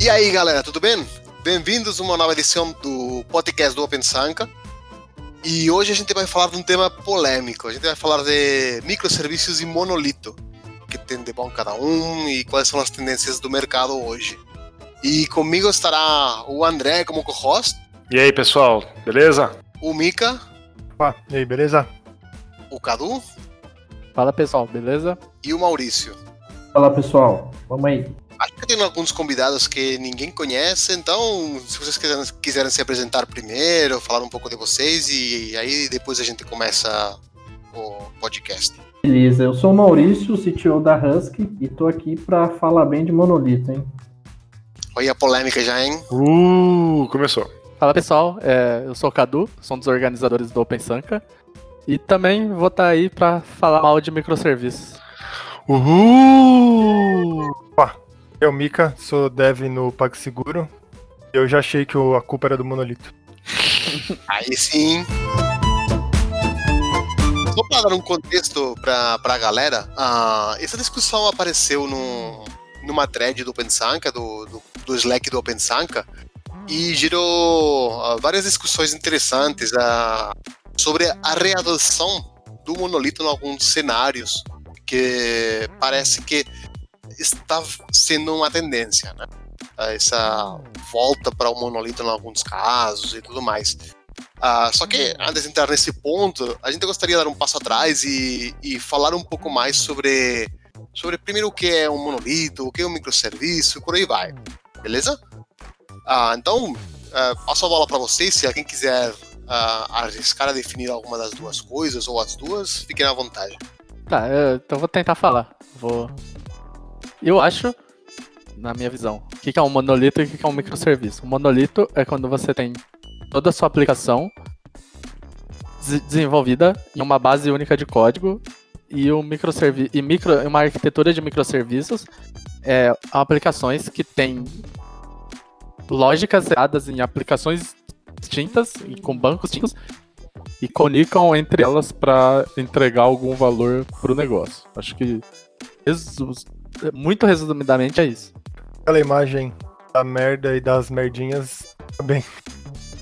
E aí, galera, tudo bem? Bem-vindos a uma nova edição do podcast do Open Sanka. E hoje a gente vai falar de um tema polêmico. A gente vai falar de microserviços e monolito. O que tem de bom cada um e quais são as tendências do mercado hoje. E comigo estará o André como co-host. E aí, pessoal, beleza? O Mika. Opa, e aí, beleza? O Cadu. Fala pessoal, beleza? E o Maurício. Fala pessoal, vamos aí. Acho que tem alguns convidados que ninguém conhece, então se vocês quiserem, quiserem se apresentar primeiro, falar um pouco de vocês e aí depois a gente começa o podcast. Beleza, eu sou o Maurício, CTO da Husky e tô aqui para falar bem de monolito, hein? Olha a polêmica já, hein? Uh, começou. Fala pessoal, é, eu sou o Cadu, sou um dos organizadores do Open Sanka e também vou estar tá aí para falar mal de microserviços. Uhul! Opa, eu, Mika, sou dev no PagSeguro. Eu já achei que a culpa era do monolito. Aí sim. Só para dar um contexto para a galera, uh, essa discussão apareceu no, numa thread do OpenSanka, do, do, do Slack do OpenSanka, e gerou uh, várias discussões interessantes uh, sobre a readoção do monolito em alguns cenários, que parece que está sendo uma tendência, né? Essa volta para o monolito em alguns casos e tudo mais. Uh, só que antes de entrar nesse ponto, a gente gostaria de dar um passo atrás e, e falar um pouco mais sobre, sobre primeiro o que é um monolito, o que é um microserviço, por aí vai. Beleza? Uh, então, uh, passo a bola para vocês. Se alguém quiser arriscar a definir alguma das duas coisas ou as duas, fiquem à vontade. Tá, então vou tentar falar. Vou eu acho, na minha visão, o que é um monolito e o que é um microserviço. Um monolito é quando você tem toda a sua aplicação desenvolvida em uma base única de código e um microserviço e micro, uma arquitetura de microserviços é aplicações que têm lógicas dadas em aplicações distintas e com bancos distintos e comunicam entre elas para entregar algum valor para o negócio. Acho que muito resumidamente é isso. Aquela imagem da merda e das merdinhas também.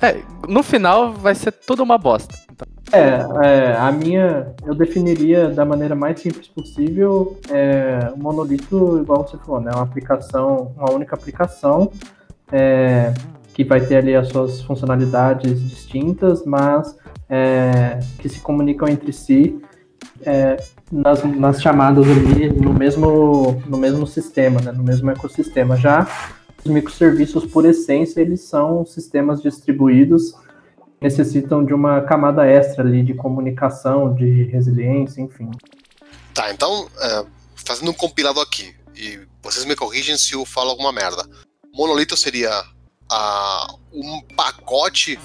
É, no final vai ser tudo uma bosta. Então. É, é, a minha, eu definiria da maneira mais simples possível é, o monolito, igual você falou, né? Uma aplicação, uma única aplicação é, que vai ter ali as suas funcionalidades distintas, mas é, que se comunicam entre si é, nas, nas chamadas ali no mesmo, no mesmo sistema, né, no mesmo ecossistema. Já os microserviços, por essência, eles são sistemas distribuídos, necessitam de uma camada extra ali de comunicação, de resiliência, enfim. Tá, então, é, fazendo um compilado aqui, e vocês me corrigem se eu falo alguma merda. Monolito seria uh, um pacote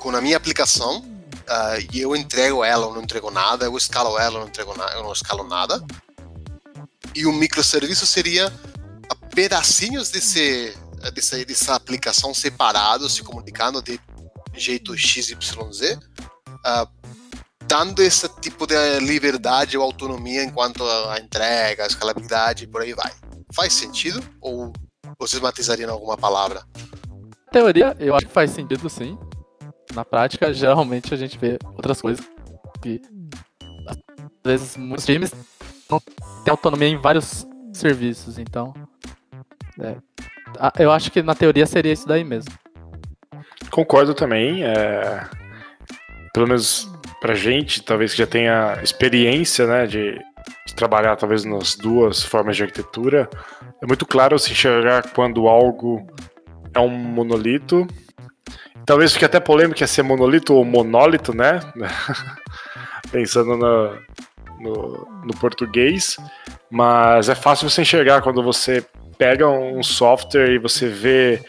com a minha aplicação uh, e eu entrego ela ou não entrego nada, eu escalo ela ou não entrego eu não escalo nada. E o microserviço seria pedacinhos desse, desse, dessa aplicação separados, se comunicando de jeito XYZ, uh, dando esse tipo de liberdade ou autonomia enquanto a entrega, a escalabilidade e por aí vai. Faz sentido? Ou vocês matizariam alguma palavra? Teoria, eu acho que faz sentido sim na prática, geralmente a gente vê outras coisas que às vezes muitos times não têm autonomia em vários serviços, então é, eu acho que na teoria seria isso daí mesmo. Concordo também, é, pelo menos pra gente, talvez que já tenha experiência, né, de, de trabalhar talvez nas duas formas de arquitetura, é muito claro se enxergar quando algo é um monolito Talvez fique até polêmico é ser monolito ou monólito, né? Pensando no, no, no, português. Mas é fácil você enxergar quando você pega um software e você vê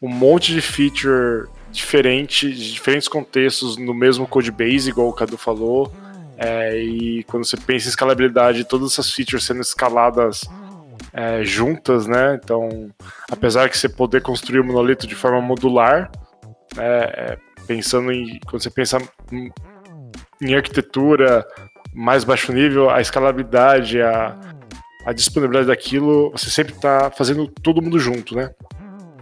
um monte de feature diferente, de diferentes contextos no mesmo code base, igual o Cadu falou. É, e quando você pensa em escalabilidade, todas essas features sendo escaladas é, juntas, né? Então, apesar de você poder construir o monolito de forma modular, é, pensando em. Quando você pensa em arquitetura mais baixo nível, a escalabilidade, a, a disponibilidade daquilo, você sempre está fazendo todo mundo junto, né?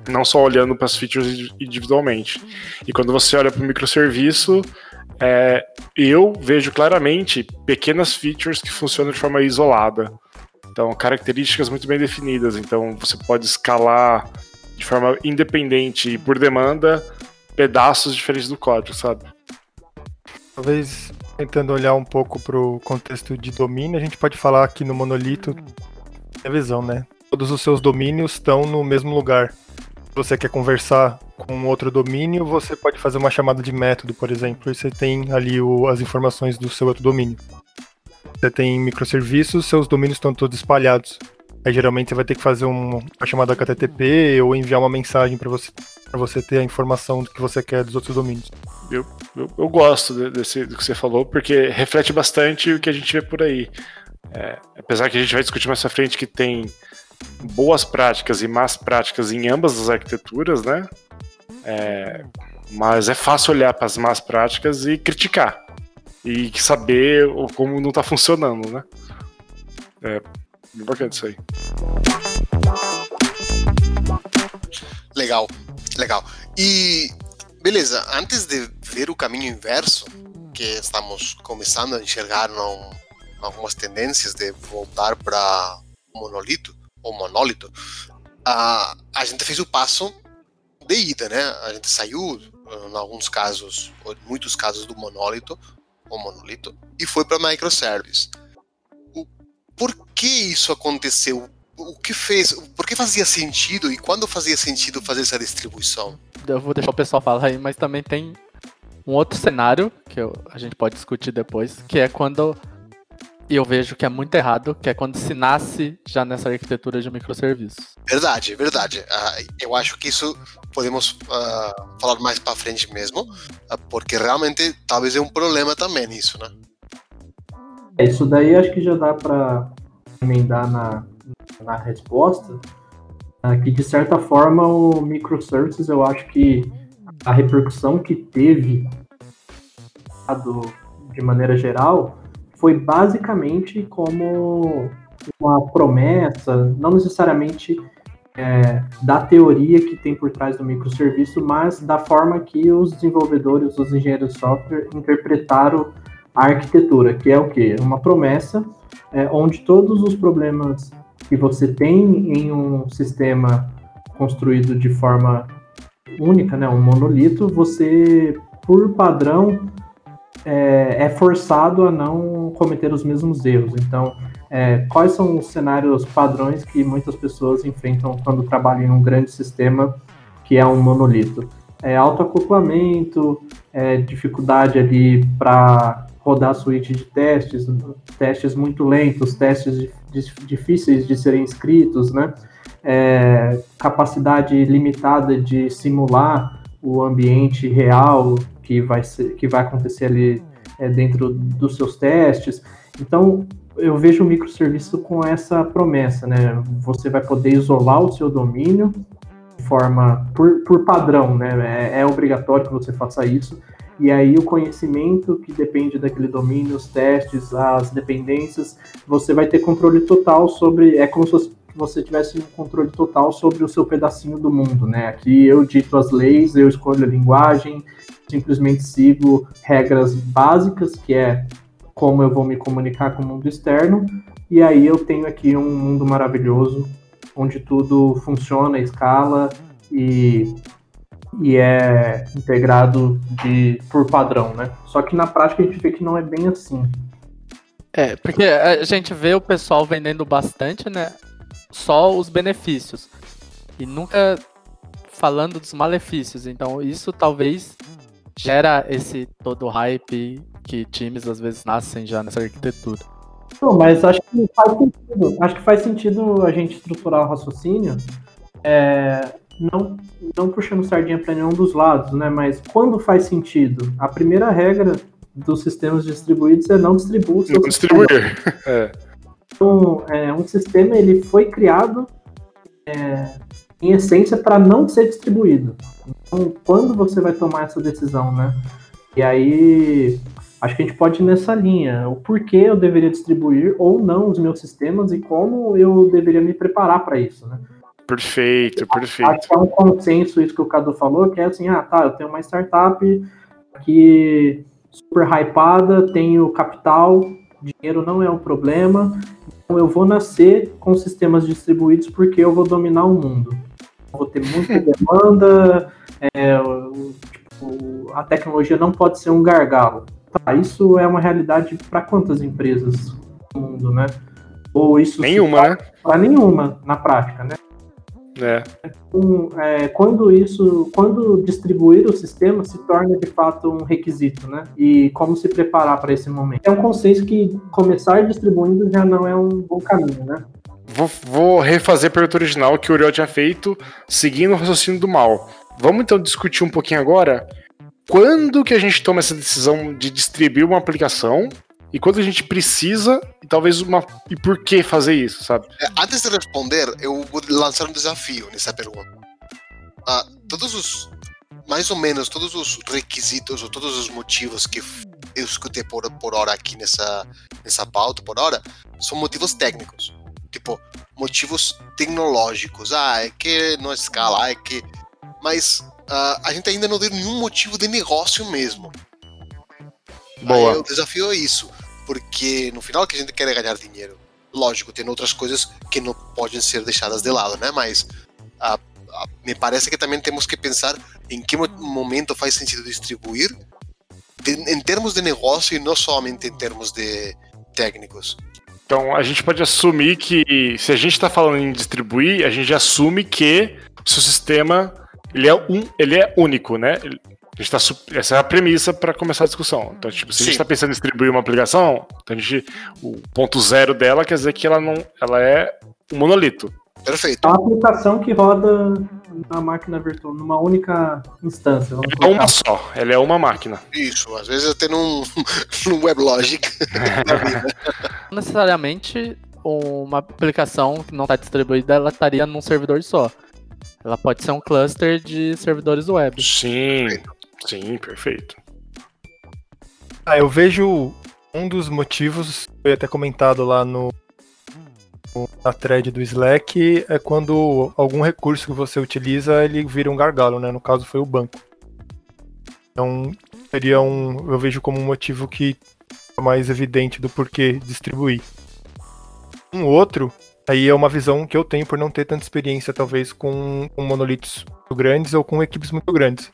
Não só olhando para as features individualmente. E quando você olha para o microserviço, é, eu vejo claramente pequenas features que funcionam de forma isolada. Então, características muito bem definidas. Então, você pode escalar de forma independente e por demanda pedaços diferentes do código, sabe? Talvez tentando olhar um pouco para o contexto de domínio, a gente pode falar que no monolito é visão, né? Todos os seus domínios estão no mesmo lugar. Se você quer conversar com outro domínio, você pode fazer uma chamada de método, por exemplo, e você tem ali o, as informações do seu outro domínio. Você tem microserviços, seus domínios estão todos espalhados. Aí geralmente você vai ter que fazer um, uma chamada HTTP ou enviar uma mensagem para você para você ter a informação do que você quer dos outros domínios. Eu, eu, eu gosto desse, do que você falou, porque reflete bastante o que a gente vê por aí. É, apesar que a gente vai discutir mais à frente que tem boas práticas e más práticas em ambas as arquiteturas, né? É, mas é fácil olhar para as más práticas e criticar e saber como não está funcionando, né? É bem bacana isso aí. Legal, legal. E beleza, antes de ver o caminho inverso, que estamos começando a enxergar algumas tendências de voltar para monolito ou monólito, a, a gente fez o passo de ida, né? A gente saiu, em alguns casos, ou em muitos casos, do monólito ou monolito e foi para microservice. O, por que isso aconteceu? O que fez, por que fazia sentido e quando fazia sentido fazer essa distribuição? Eu vou deixar o pessoal falar aí, mas também tem um outro cenário que eu, a gente pode discutir depois, que é quando eu vejo que é muito errado, que é quando se nasce já nessa arquitetura de microserviços. Verdade, verdade. Uh, eu acho que isso podemos uh, falar mais para frente mesmo, uh, porque realmente talvez é um problema também isso, né? Isso daí acho que já dá para emendar na, na resposta, é que de certa forma o microservices eu acho que a repercussão que teve de maneira geral foi basicamente como uma promessa, não necessariamente é, da teoria que tem por trás do microserviço, mas da forma que os desenvolvedores, os engenheiros de software interpretaram a arquitetura, que é o quê? Uma promessa é, onde todos os problemas que você tem em um sistema construído de forma única, né, um monolito, você, por padrão, é, é forçado a não cometer os mesmos erros. Então, é, quais são os cenários padrões que muitas pessoas enfrentam quando trabalham em um grande sistema que é um monolito? É autoacoplamento, é, dificuldade ali para rodar suíte de testes, testes muito lentos, testes difíceis de serem escritos, né? É, capacidade limitada de simular o ambiente real que vai, ser, que vai acontecer ali é, dentro dos seus testes. Então, eu vejo o microserviço com essa promessa, né? Você vai poder isolar o seu domínio de forma por, por padrão, né? É, é obrigatório que você faça isso. E aí o conhecimento que depende daquele domínio, os testes, as dependências, você vai ter controle total sobre. É como se você tivesse um controle total sobre o seu pedacinho do mundo, né? Aqui eu dito as leis, eu escolho a linguagem, simplesmente sigo regras básicas, que é como eu vou me comunicar com o mundo externo, e aí eu tenho aqui um mundo maravilhoso, onde tudo funciona, escala e e é integrado de, por padrão, né? Só que na prática a gente vê que não é bem assim. É, porque a gente vê o pessoal vendendo bastante, né? Só os benefícios. E nunca falando dos malefícios. Então isso talvez gera esse todo hype que times às vezes nascem já nessa arquitetura. Não, mas acho que faz sentido. Acho que faz sentido a gente estruturar o raciocínio é, não, não puxando sardinha para nenhum dos lados, né? Mas quando faz sentido? A primeira regra dos sistemas distribuídos é não distribuir não distribuir. É. Então, é, um sistema ele foi criado é, em essência para não ser distribuído. Então, quando você vai tomar essa decisão, né? E aí Acho que a gente pode ir nessa linha. O porquê eu deveria distribuir ou não os meus sistemas e como eu deveria me preparar para isso, né? Perfeito, perfeito. Acho que é um consenso isso que o Cadu falou, que é assim, ah, tá, eu tenho uma startup que super hypada, tenho capital, dinheiro não é um problema, então eu vou nascer com sistemas distribuídos porque eu vou dominar o mundo. Eu vou ter muita demanda, é, tipo, a tecnologia não pode ser um gargalo. Tá, isso é uma realidade para quantas empresas no mundo, né? Ou isso nenhuma, né? Para nenhuma na prática, né? É. Um, é, quando isso, quando distribuir o sistema se torna de fato um requisito, né? E como se preparar para esse momento. É um consenso que começar distribuindo já não é um bom caminho, né? Vou, vou refazer a pergunta original que o Uriel tinha feito, seguindo o raciocínio do mal. Vamos então discutir um pouquinho agora quando que a gente toma essa decisão de distribuir uma aplicação e quando a gente precisa e talvez uma e por que fazer isso, sabe? É, antes de responder, eu vou lançar um desafio nessa pergunta. Ah, todos os mais ou menos todos os requisitos ou todos os motivos que eu escutei por, por hora aqui nessa nessa pauta por hora são motivos técnicos, tipo motivos tecnológicos. Ah, é que não escala, é que mas uh, a gente ainda não deu nenhum motivo de negócio mesmo. Boa. Aí, o desafio é isso, porque no final que a gente quer é ganhar dinheiro. Lógico, tem outras coisas que não podem ser deixadas de lado, né? Mas uh, uh, me parece que também temos que pensar em que momento faz sentido distribuir de, em termos de negócio e não somente em termos de técnicos. Então a gente pode assumir que se a gente está falando em distribuir, a gente assume que o seu sistema ele é, um, ele é único, né? A gente tá, essa é a premissa para começar a discussão. Então, tipo, se Sim. a gente está pensando em distribuir uma aplicação, então a gente, o ponto zero dela quer dizer que ela não, ela é um monolito. Perfeito. É uma aplicação que roda na máquina virtual, numa única instância. É uma só, ela é uma máquina. Isso, às vezes até num, num WebLogic Não necessariamente uma aplicação que não está distribuída, ela estaria num servidor só. Ela pode ser um cluster de servidores web. Sim, sim, perfeito. Ah, eu vejo um dos motivos, foi até comentado lá no na thread do Slack, é quando algum recurso que você utiliza, ele vira um gargalo, né? No caso foi o banco. Então, seria um, eu vejo como um motivo que é mais evidente do porquê distribuir. Um outro Aí é uma visão que eu tenho por não ter tanta experiência, talvez, com, com monolitos muito grandes ou com equipes muito grandes.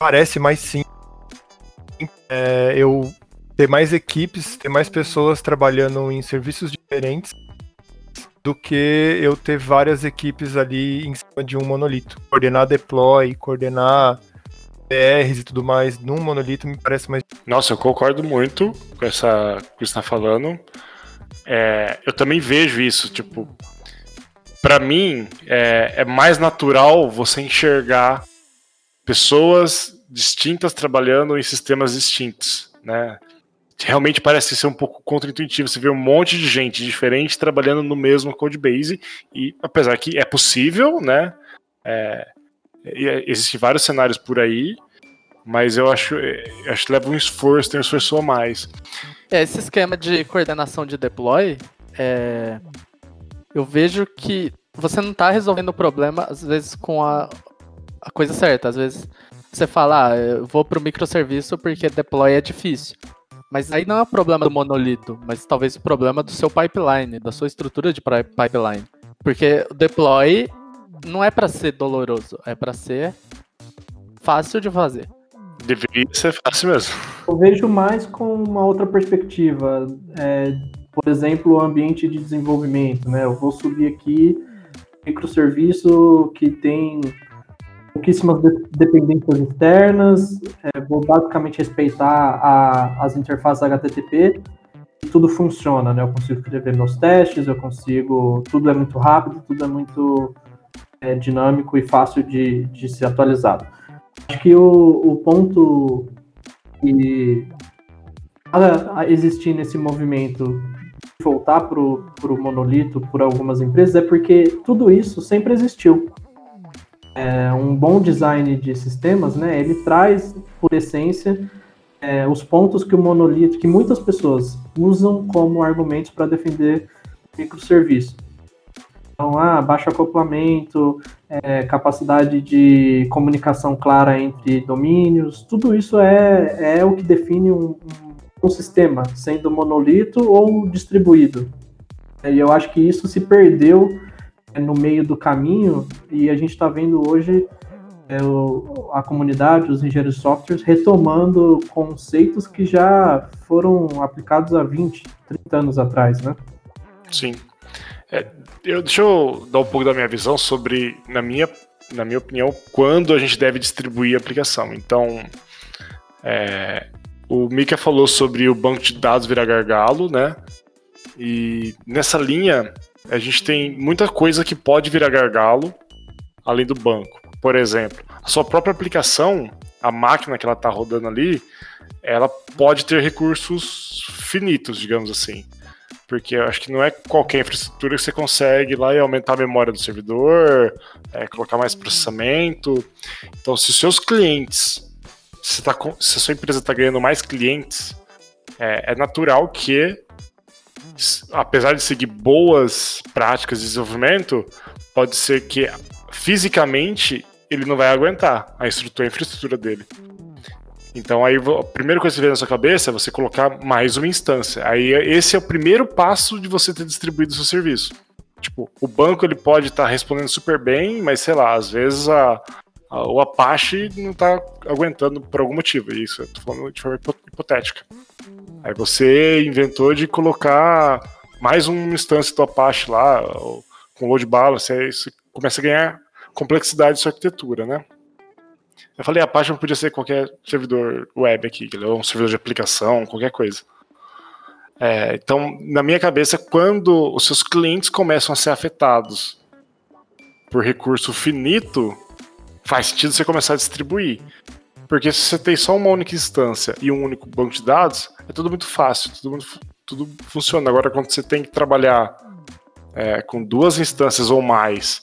Parece mais sim é, eu ter mais equipes, ter mais pessoas trabalhando em serviços diferentes do que eu ter várias equipes ali em cima de um monolito. Coordenar deploy, coordenar PRs e tudo mais num monolito me parece mais. Nossa, eu concordo muito com essa que você está falando. É, eu também vejo isso, tipo, para mim é, é, mais natural você enxergar pessoas distintas trabalhando em sistemas distintos, né? Realmente parece ser um pouco contraintuitivo. Você vê um monte de gente diferente trabalhando no mesmo codebase e apesar que é possível, né? É, existem vários cenários por aí, mas eu acho, eu acho que leva um esforço, tem um esforço a mais. É, esse esquema de coordenação de deploy, é, eu vejo que você não está resolvendo o problema, às vezes, com a, a coisa certa. Às vezes você fala, ah, eu vou para o microserviço porque deploy é difícil. Mas aí não é o problema do monolito, mas talvez o problema do seu pipeline, da sua estrutura de pipeline. Porque o deploy não é para ser doloroso, é para ser fácil de fazer. Deveria ser fácil mesmo. Eu vejo mais com uma outra perspectiva. É, por exemplo, o ambiente de desenvolvimento. Né? Eu vou subir aqui microserviço que tem pouquíssimas dependências externas, é, vou basicamente respeitar a, as interfaces HTTP tudo funciona, né? Eu consigo escrever meus testes, eu consigo, tudo é muito rápido, tudo é muito é, dinâmico e fácil de, de ser atualizado. Acho que o, o ponto que para existir nesse movimento voltar para o monolito por algumas empresas é porque tudo isso sempre existiu. É, um bom design de sistemas, né, ele traz, por essência, é, os pontos que o monolito, que muitas pessoas usam como argumentos para defender microserviço. Então, ah, baixo acoplamento, é, capacidade de comunicação clara entre domínios, tudo isso é, é o que define um, um, um sistema, sendo monolito ou distribuído. E eu acho que isso se perdeu no meio do caminho e a gente está vendo hoje é, o, a comunidade, os engenheiros de softwares, retomando conceitos que já foram aplicados há 20, 30 anos atrás, né? Sim. É, eu, deixa eu dar um pouco da minha visão sobre, na minha, na minha opinião, quando a gente deve distribuir a aplicação. Então, é, o Mika falou sobre o banco de dados virar gargalo, né? E nessa linha, a gente tem muita coisa que pode virar gargalo, além do banco. Por exemplo, a sua própria aplicação, a máquina que ela está rodando ali, ela pode ter recursos finitos, digamos assim. Porque eu acho que não é qualquer infraestrutura que você consegue lá e aumentar a memória do servidor, é, colocar mais processamento. Então, se os seus clientes, se, tá, se a sua empresa está ganhando mais clientes, é, é natural que, apesar de seguir boas práticas de desenvolvimento, pode ser que fisicamente ele não vai aguentar a estrutura, a infraestrutura dele. Então aí a primeira coisa que vê na sua cabeça é você colocar mais uma instância. Aí esse é o primeiro passo de você ter distribuído o seu serviço. Tipo, o banco ele pode estar tá respondendo super bem, mas sei lá, às vezes a, a, o Apache não está aguentando por algum motivo. Isso eu tô falando de forma hipotética. Aí você inventou de colocar mais uma instância do Apache lá, com load balance, aí você começa a ganhar complexidade de sua arquitetura, né? Eu falei, a página podia ser qualquer servidor web aqui, um servidor de aplicação, qualquer coisa. É, então, na minha cabeça, quando os seus clientes começam a ser afetados por recurso finito, faz sentido você começar a distribuir. Porque se você tem só uma única instância e um único banco de dados, é tudo muito fácil, tudo, muito, tudo funciona. Agora, quando você tem que trabalhar é, com duas instâncias ou mais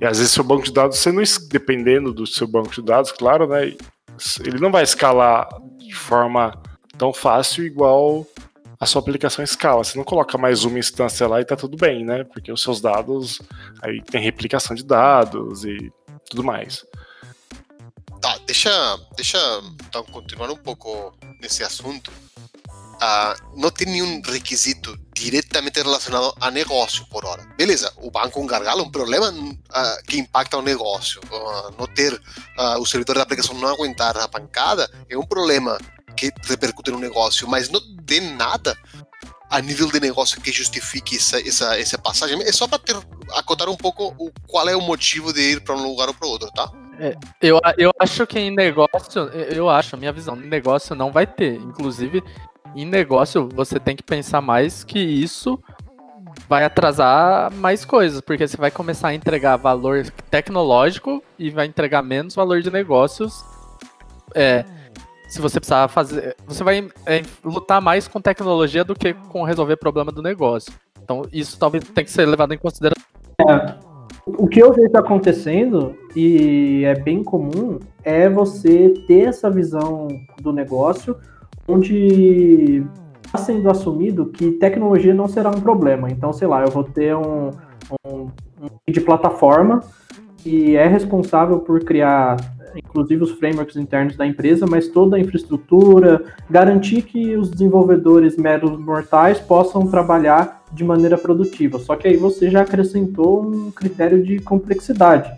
e às vezes seu banco de dados, você não dependendo do seu banco de dados, claro, né? Ele não vai escalar de forma tão fácil igual a sua aplicação escala. Você não coloca mais uma instância lá e tá tudo bem, né? Porque os seus dados aí tem replicação de dados e tudo mais. Tá, deixa, deixa então continuar um pouco nesse assunto. Uh, não tem nenhum requisito diretamente relacionado a negócio por hora. Beleza, o banco gargalo é um problema uh, que impacta o negócio. Uh, não ter o servidor da aplicação não aguentar a pancada é um problema que repercute no negócio, mas não tem nada a nível de negócio que justifique essa, essa, essa passagem. É só para acotar um pouco o, qual é o motivo de ir para um lugar ou para outro, tá? É, eu, eu acho que em negócio, eu acho, minha visão, em negócio não vai ter. Inclusive, em negócio, você tem que pensar mais que isso vai atrasar mais coisas, porque você vai começar a entregar valor tecnológico e vai entregar menos valor de negócios. É, se você precisar fazer. Você vai é, lutar mais com tecnologia do que com resolver problema do negócio. Então, isso talvez tenha que ser levado em consideração. É, o que eu vejo acontecendo, e é bem comum, é você ter essa visão do negócio onde está sendo assumido que tecnologia não será um problema. Então, sei lá, eu vou ter um, um, um de plataforma que é responsável por criar, inclusive, os frameworks internos da empresa, mas toda a infraestrutura, garantir que os desenvolvedores meros mortais possam trabalhar de maneira produtiva. Só que aí você já acrescentou um critério de complexidade.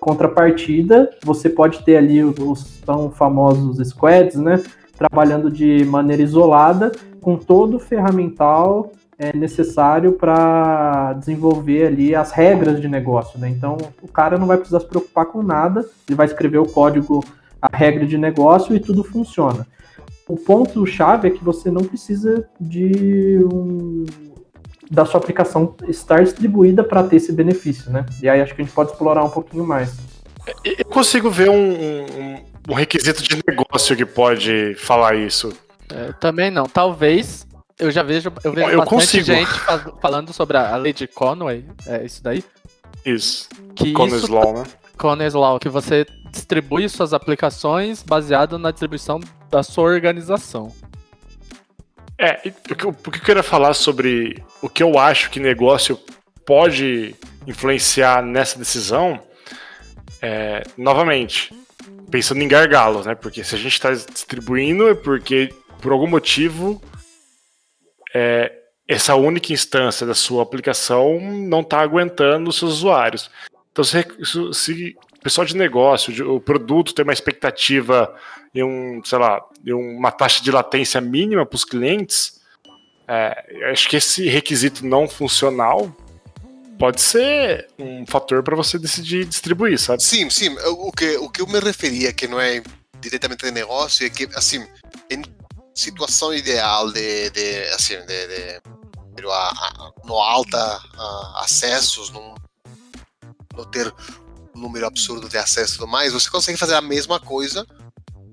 Contrapartida, você pode ter ali os tão famosos squads, né? trabalhando de maneira isolada, com todo o ferramental é, necessário para desenvolver ali as regras de negócio. Né? Então, o cara não vai precisar se preocupar com nada, ele vai escrever o código, a regra de negócio e tudo funciona. O ponto chave é que você não precisa de um, da sua aplicação estar distribuída para ter esse benefício, né? E aí acho que a gente pode explorar um pouquinho mais. Eu consigo ver um, um, um requisito de negócio que pode falar isso. É, também não. Talvez eu já vejo, eu vejo eu bastante consigo. gente falando sobre a lei de Conway, é isso daí? Isso. Que Conway's isso, Law, né? Conway's Law, que você distribui suas aplicações baseado na distribuição da sua organização. É, o que, eu, o que eu queria falar sobre o que eu acho que negócio pode influenciar nessa decisão é, novamente, pensando em gargalos, né? Porque se a gente está distribuindo é porque, por algum motivo, é, essa única instância da sua aplicação não está aguentando os seus usuários. Então, se, se o pessoal de negócio, o produto tem uma expectativa e um, sei lá, uma taxa de latência mínima para os clientes, é, acho que esse requisito não funcional pode ser um fator para você decidir distribuir, sabe? Sim, sim. O que, o que eu me referia, que não é diretamente de negócio, é que, assim, em situação ideal de, de assim, de, de, de a, a, no alta a, acessos, não, não ter um número absurdo de acessos e tudo mais, você consegue fazer a mesma coisa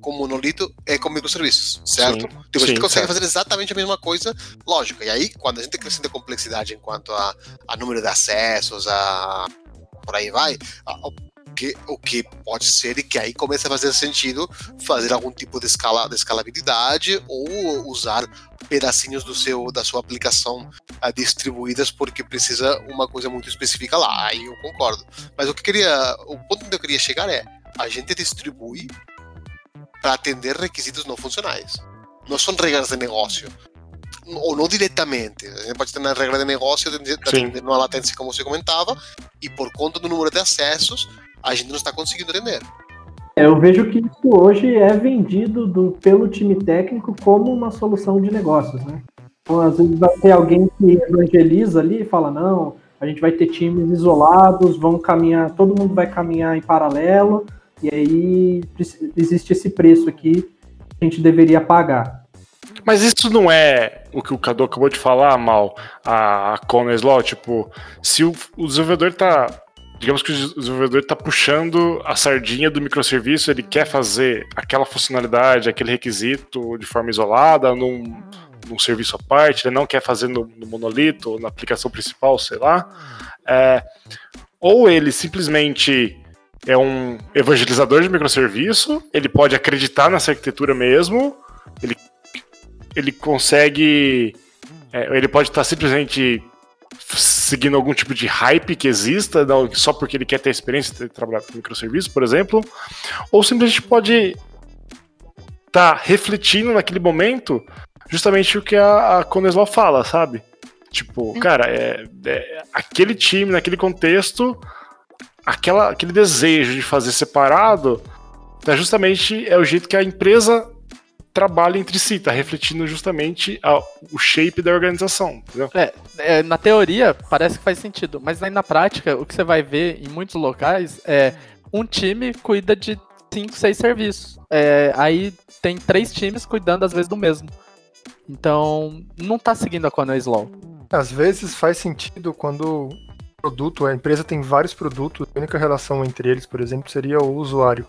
com monolito é com microserviços, certo? Sim, tipo, a gente sim, consegue certo. fazer exatamente a mesma coisa, lógico. E aí, quando a gente crescendo a complexidade enquanto a, a número de acessos, a por aí vai, a, que, o que pode ser e que aí começa a fazer sentido fazer algum tipo de, escala, de escalabilidade ou usar pedacinhos do seu da sua aplicação uh, distribuídas porque precisa uma coisa muito específica lá. Aí eu concordo. Mas o que queria, o ponto onde eu queria chegar é a gente distribui para atender requisitos não funcionais. Não são regras de negócio. Ou não diretamente. A gente pode ter uma regra de negócio de atender uma latência, como você comentava, e por conta do número de acessos, a gente não está conseguindo atender. É, eu vejo que isso hoje é vendido do, pelo time técnico como uma solução de negócios, né? Então, às vezes vai ter alguém que evangeliza ali e fala, não, a gente vai ter times isolados, vão caminhar, todo mundo vai caminhar em paralelo, e aí existe esse preço aqui que a gente deveria pagar. Mas isso não é o que o Cadu acabou de falar, Mal, a, a Connors Law, tipo, se o, o desenvolvedor tá digamos que o desenvolvedor está puxando a sardinha do microserviço, ele quer fazer aquela funcionalidade, aquele requisito de forma isolada, num, num serviço à parte, ele não quer fazer no, no monolito, na aplicação principal, sei lá. É, ou ele simplesmente é um evangelizador de microserviço, ele pode acreditar nessa arquitetura mesmo, ele, ele consegue. É, ele pode estar simplesmente seguindo algum tipo de hype que exista, não, só porque ele quer ter experiência de trabalhar com microserviço, por exemplo, ou simplesmente pode estar tá refletindo naquele momento justamente o que a, a Coneslaw fala, sabe? Tipo, cara, é, é, aquele time, naquele contexto, aquela, aquele desejo de fazer separado, é justamente é o jeito que a empresa trabalha entre si, tá refletindo justamente a, o shape da organização, entendeu? É, é, na teoria parece que faz sentido, mas aí na prática o que você vai ver em muitos locais é um time cuida de cinco, seis serviços. É, aí tem três times cuidando às vezes do mesmo. Então não tá seguindo a Conway Law. Às vezes faz sentido quando produto, a empresa tem vários produtos, a única relação entre eles, por exemplo, seria o usuário.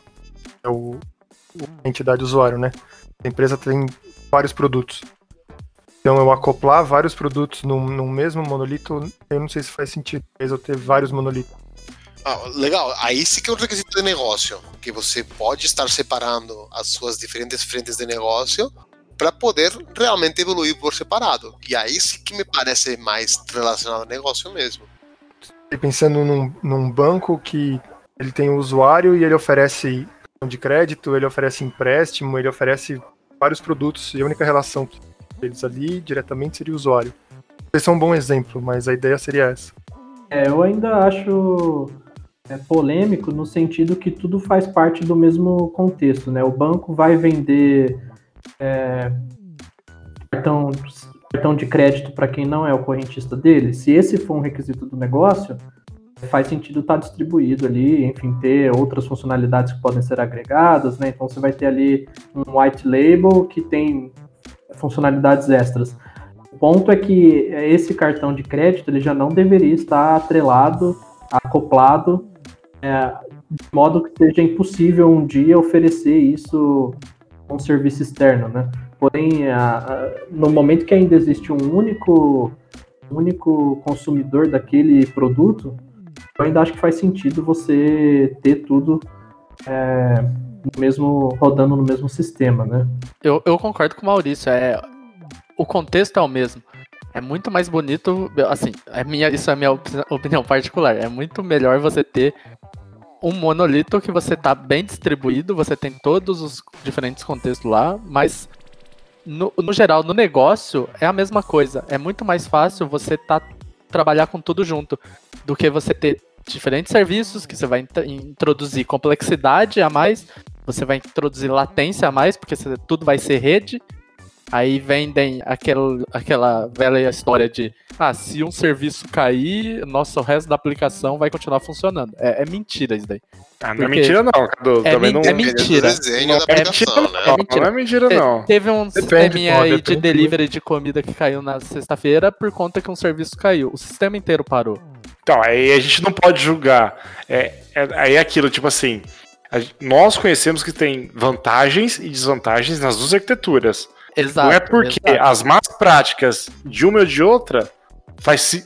É o, a entidade usuário, né? A empresa tem vários produtos. Então eu acoplar vários produtos num, num mesmo monolito, eu não sei se faz sentido, mas eu ter vários monolitos. Ah, legal, aí sim que é um requisito de negócio, que você pode estar separando as suas diferentes frentes de negócio para poder realmente evoluir por separado. E aí sim que me parece mais relacionado ao negócio mesmo pensando num, num banco que ele tem o usuário e ele oferece de crédito, ele oferece empréstimo, ele oferece vários produtos e a única relação deles ali diretamente seria o usuário. Esse é um bom exemplo, mas a ideia seria essa. É, eu ainda acho é, polêmico no sentido que tudo faz parte do mesmo contexto, né? O banco vai vender é, cartão cartão de crédito para quem não é o correntista dele, se esse for um requisito do negócio, faz sentido estar tá distribuído ali, enfim, ter outras funcionalidades que podem ser agregadas, né? Então você vai ter ali um white label que tem funcionalidades extras. O ponto é que esse cartão de crédito ele já não deveria estar atrelado, acoplado, é, de modo que seja impossível um dia oferecer isso um serviço externo, né? Porém, a, a, no momento que ainda existe um único, único consumidor daquele produto, eu ainda acho que faz sentido você ter tudo é, no mesmo, rodando no mesmo sistema, né? Eu, eu concordo com o Maurício. É, o contexto é o mesmo. É muito mais bonito, assim, é minha, isso é minha opinião particular. É muito melhor você ter um monolito que você tá bem distribuído, você tem todos os diferentes contextos lá, mas no, no geral, no negócio, é a mesma coisa. É muito mais fácil você tá, trabalhar com tudo junto do que você ter diferentes serviços que você vai introduzir complexidade a mais, você vai introduzir latência a mais, porque tudo vai ser rede. Aí vendem aquel, aquela velha história de ah, se um serviço cair, nosso o resto da aplicação vai continuar funcionando. É, é mentira isso daí. Ah, não é mentira não, Cadu. É, Também não... é mentira. Não, é mentira não. É mentira. Não é mentira não. Teve um sisteminha aí de delivery de comida que caiu na sexta-feira por conta que um serviço caiu. O sistema inteiro parou. Então, aí a gente não pode julgar. É, é, aí é aquilo, tipo assim, a nós conhecemos que tem vantagens e desvantagens nas duas arquiteturas. Exato. não é porque exato. as más práticas de uma ou de outra faz, si-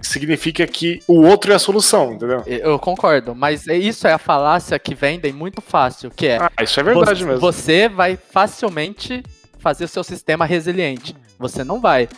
significa que o outro é a solução, entendeu? Eu concordo, mas é- isso é a falácia que vendem muito fácil, que é Ah, isso é verdade você, mesmo. você vai facilmente fazer o seu sistema resiliente. Você não vai.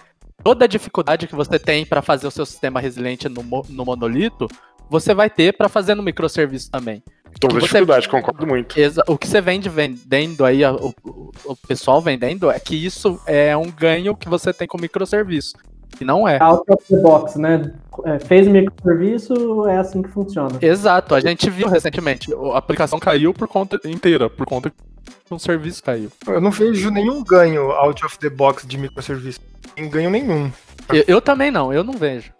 Toda a dificuldade que você tem para fazer o seu sistema resiliente no, no monolito, você vai ter para fazer no microserviço também. Toda você- dificuldade, concordo muito. O que você vende vendendo aí, o, o- pessoal vendendo, é que isso é um ganho que você tem com microserviço. E não é. Out of the box, né? É, fez microserviço, é assim que funciona. Exato, a gente viu recentemente, a aplicação caiu por conta inteira, por conta que um serviço caiu. Eu não vejo nenhum ganho out of the box de microserviço. Nem ganho nenhum. Eu, eu também não, eu não vejo.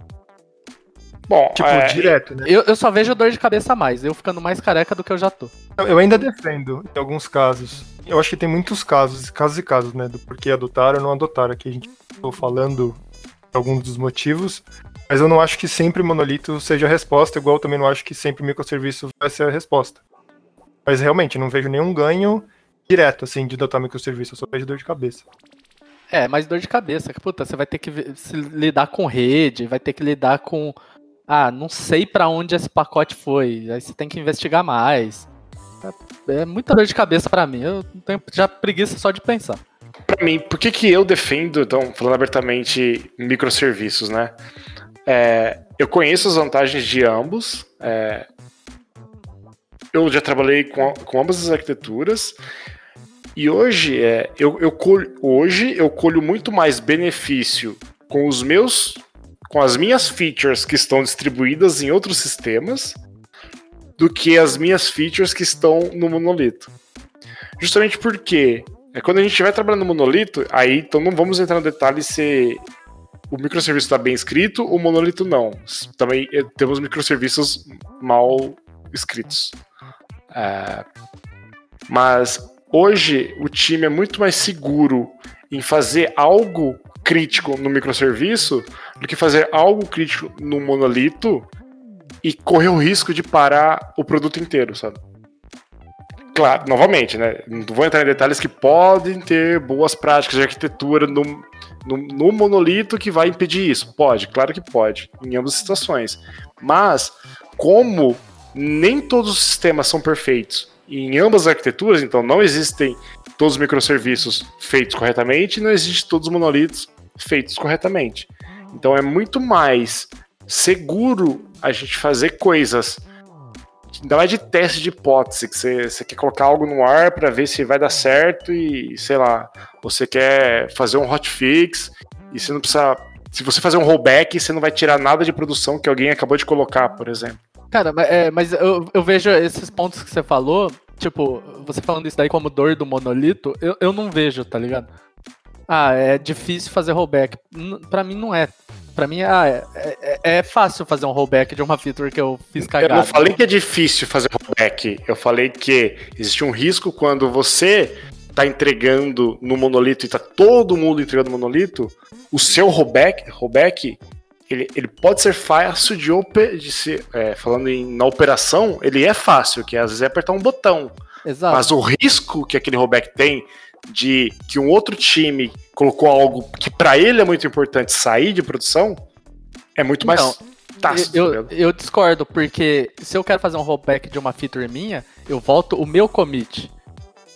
Bom, Tipo, é, direto, né? Eu, eu só vejo dor de cabeça a mais, eu ficando mais careca do que eu já tô. Eu ainda defendo, em alguns casos. Eu acho que tem muitos casos, casos e casos, né? Do porquê adotaram ou não adotaram. Aqui a gente estou falando alguns dos motivos. Mas eu não acho que sempre monolito seja a resposta, igual eu também não acho que sempre microserviço vai ser a resposta. Mas realmente, não vejo nenhum ganho direto, assim, de adotar microserviço. Eu só vejo dor de cabeça. É, mas dor de cabeça, que puta, você vai ter que lidar com rede, vai ter que lidar com. Ah, não sei pra onde esse pacote foi. Aí você tem que investigar mais. É, é muita dor de cabeça pra mim. Eu tenho já preguiça só de pensar. Pra mim, por que, que eu defendo, então, falando abertamente, microserviços, né? É, eu conheço as vantagens de ambos. é, eu já trabalhei com, com ambas as arquiteturas. E hoje, é, eu, eu colho, hoje eu colho muito mais benefício com os meus. Com as minhas features que estão distribuídas em outros sistemas do que as minhas features que estão no monolito. Justamente porque é quando a gente estiver trabalhando no monolito, aí então não vamos entrar no detalhe se o microserviço está bem escrito, o monolito não. Também eh, temos microserviços mal escritos. É, mas hoje o time é muito mais seguro em fazer algo crítico no microserviço do que fazer algo crítico no monolito e correr o risco de parar o produto inteiro, sabe? Claro, novamente, né? Não vou entrar em detalhes que podem ter boas práticas de arquitetura no, no, no monolito que vai impedir isso. Pode, claro que pode, em ambas as situações. Mas, como nem todos os sistemas são perfeitos e em ambas as arquiteturas, então não existem todos os microserviços feitos corretamente não existem todos os monolitos feitos corretamente. Então é muito mais seguro a gente fazer coisas ainda mais de teste de hipótese, que você, você quer colocar algo no ar para ver se vai dar certo e, sei lá, você quer fazer um hotfix e você não precisa. Se você fazer um rollback, você não vai tirar nada de produção que alguém acabou de colocar, por exemplo. Cara, mas, é, mas eu, eu vejo esses pontos que você falou, tipo, você falando isso daí como dor do monolito, eu, eu não vejo, tá ligado? Ah, é difícil fazer rollback. Pra mim não é. Pra mim ah, é, é, é fácil fazer um rollback de uma feature que eu fiz Eu cagada. não falei que é difícil fazer rollback, eu falei que existe um risco quando você tá entregando no monolito e tá todo mundo entregando no monolito, o seu rollback, rollback ele, ele pode ser fácil de, ope- de ser, é, falando em, na operação, ele é fácil, que às vezes é apertar um botão. Exato. Mas o risco que aquele rollback tem de que um outro time colocou algo que pra ele é muito importante sair de produção é muito mais Então, putaço. tá Eu, ligado? eu discordo, porque se eu quero fazer um rollback de uma feature minha, eu volto o meu commit.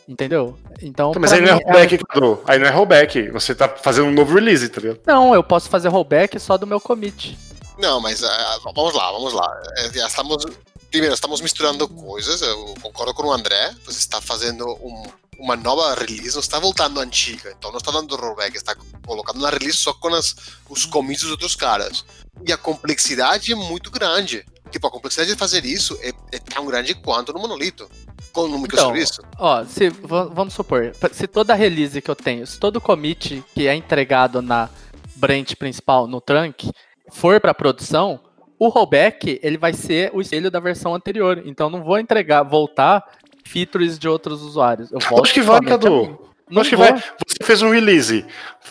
Entendeu? Então. Então, mas aí não é rollback, Cadu. Aí não é rollback. Você tá fazendo um novo release, tá ligado? Não, eu posso fazer rollback só do meu commit. Não, mas ah, vamos lá, vamos lá. É, estamos. Primeiro, estamos misturando coisas. Eu concordo com o André. Você está fazendo um- uma nova release, não está voltando à antiga. Então não está dando rollback, está colocando uma release só com as, os commits dos outros caras. E a complexidade é muito grande. Tipo, a complexidade de fazer isso é, é tão grande quanto no monolito. Com no microserviço. Ó, se va- vamos supor, se toda release que eu tenho, se todo commit que é entregado na branch principal no trunk for para produção, o rollback ele vai ser o espelho da versão anterior. Então não vou entregar, voltar features de outros usuários. Eu Acho que vai, Cadu. Não Acho que vai. Você fez um release,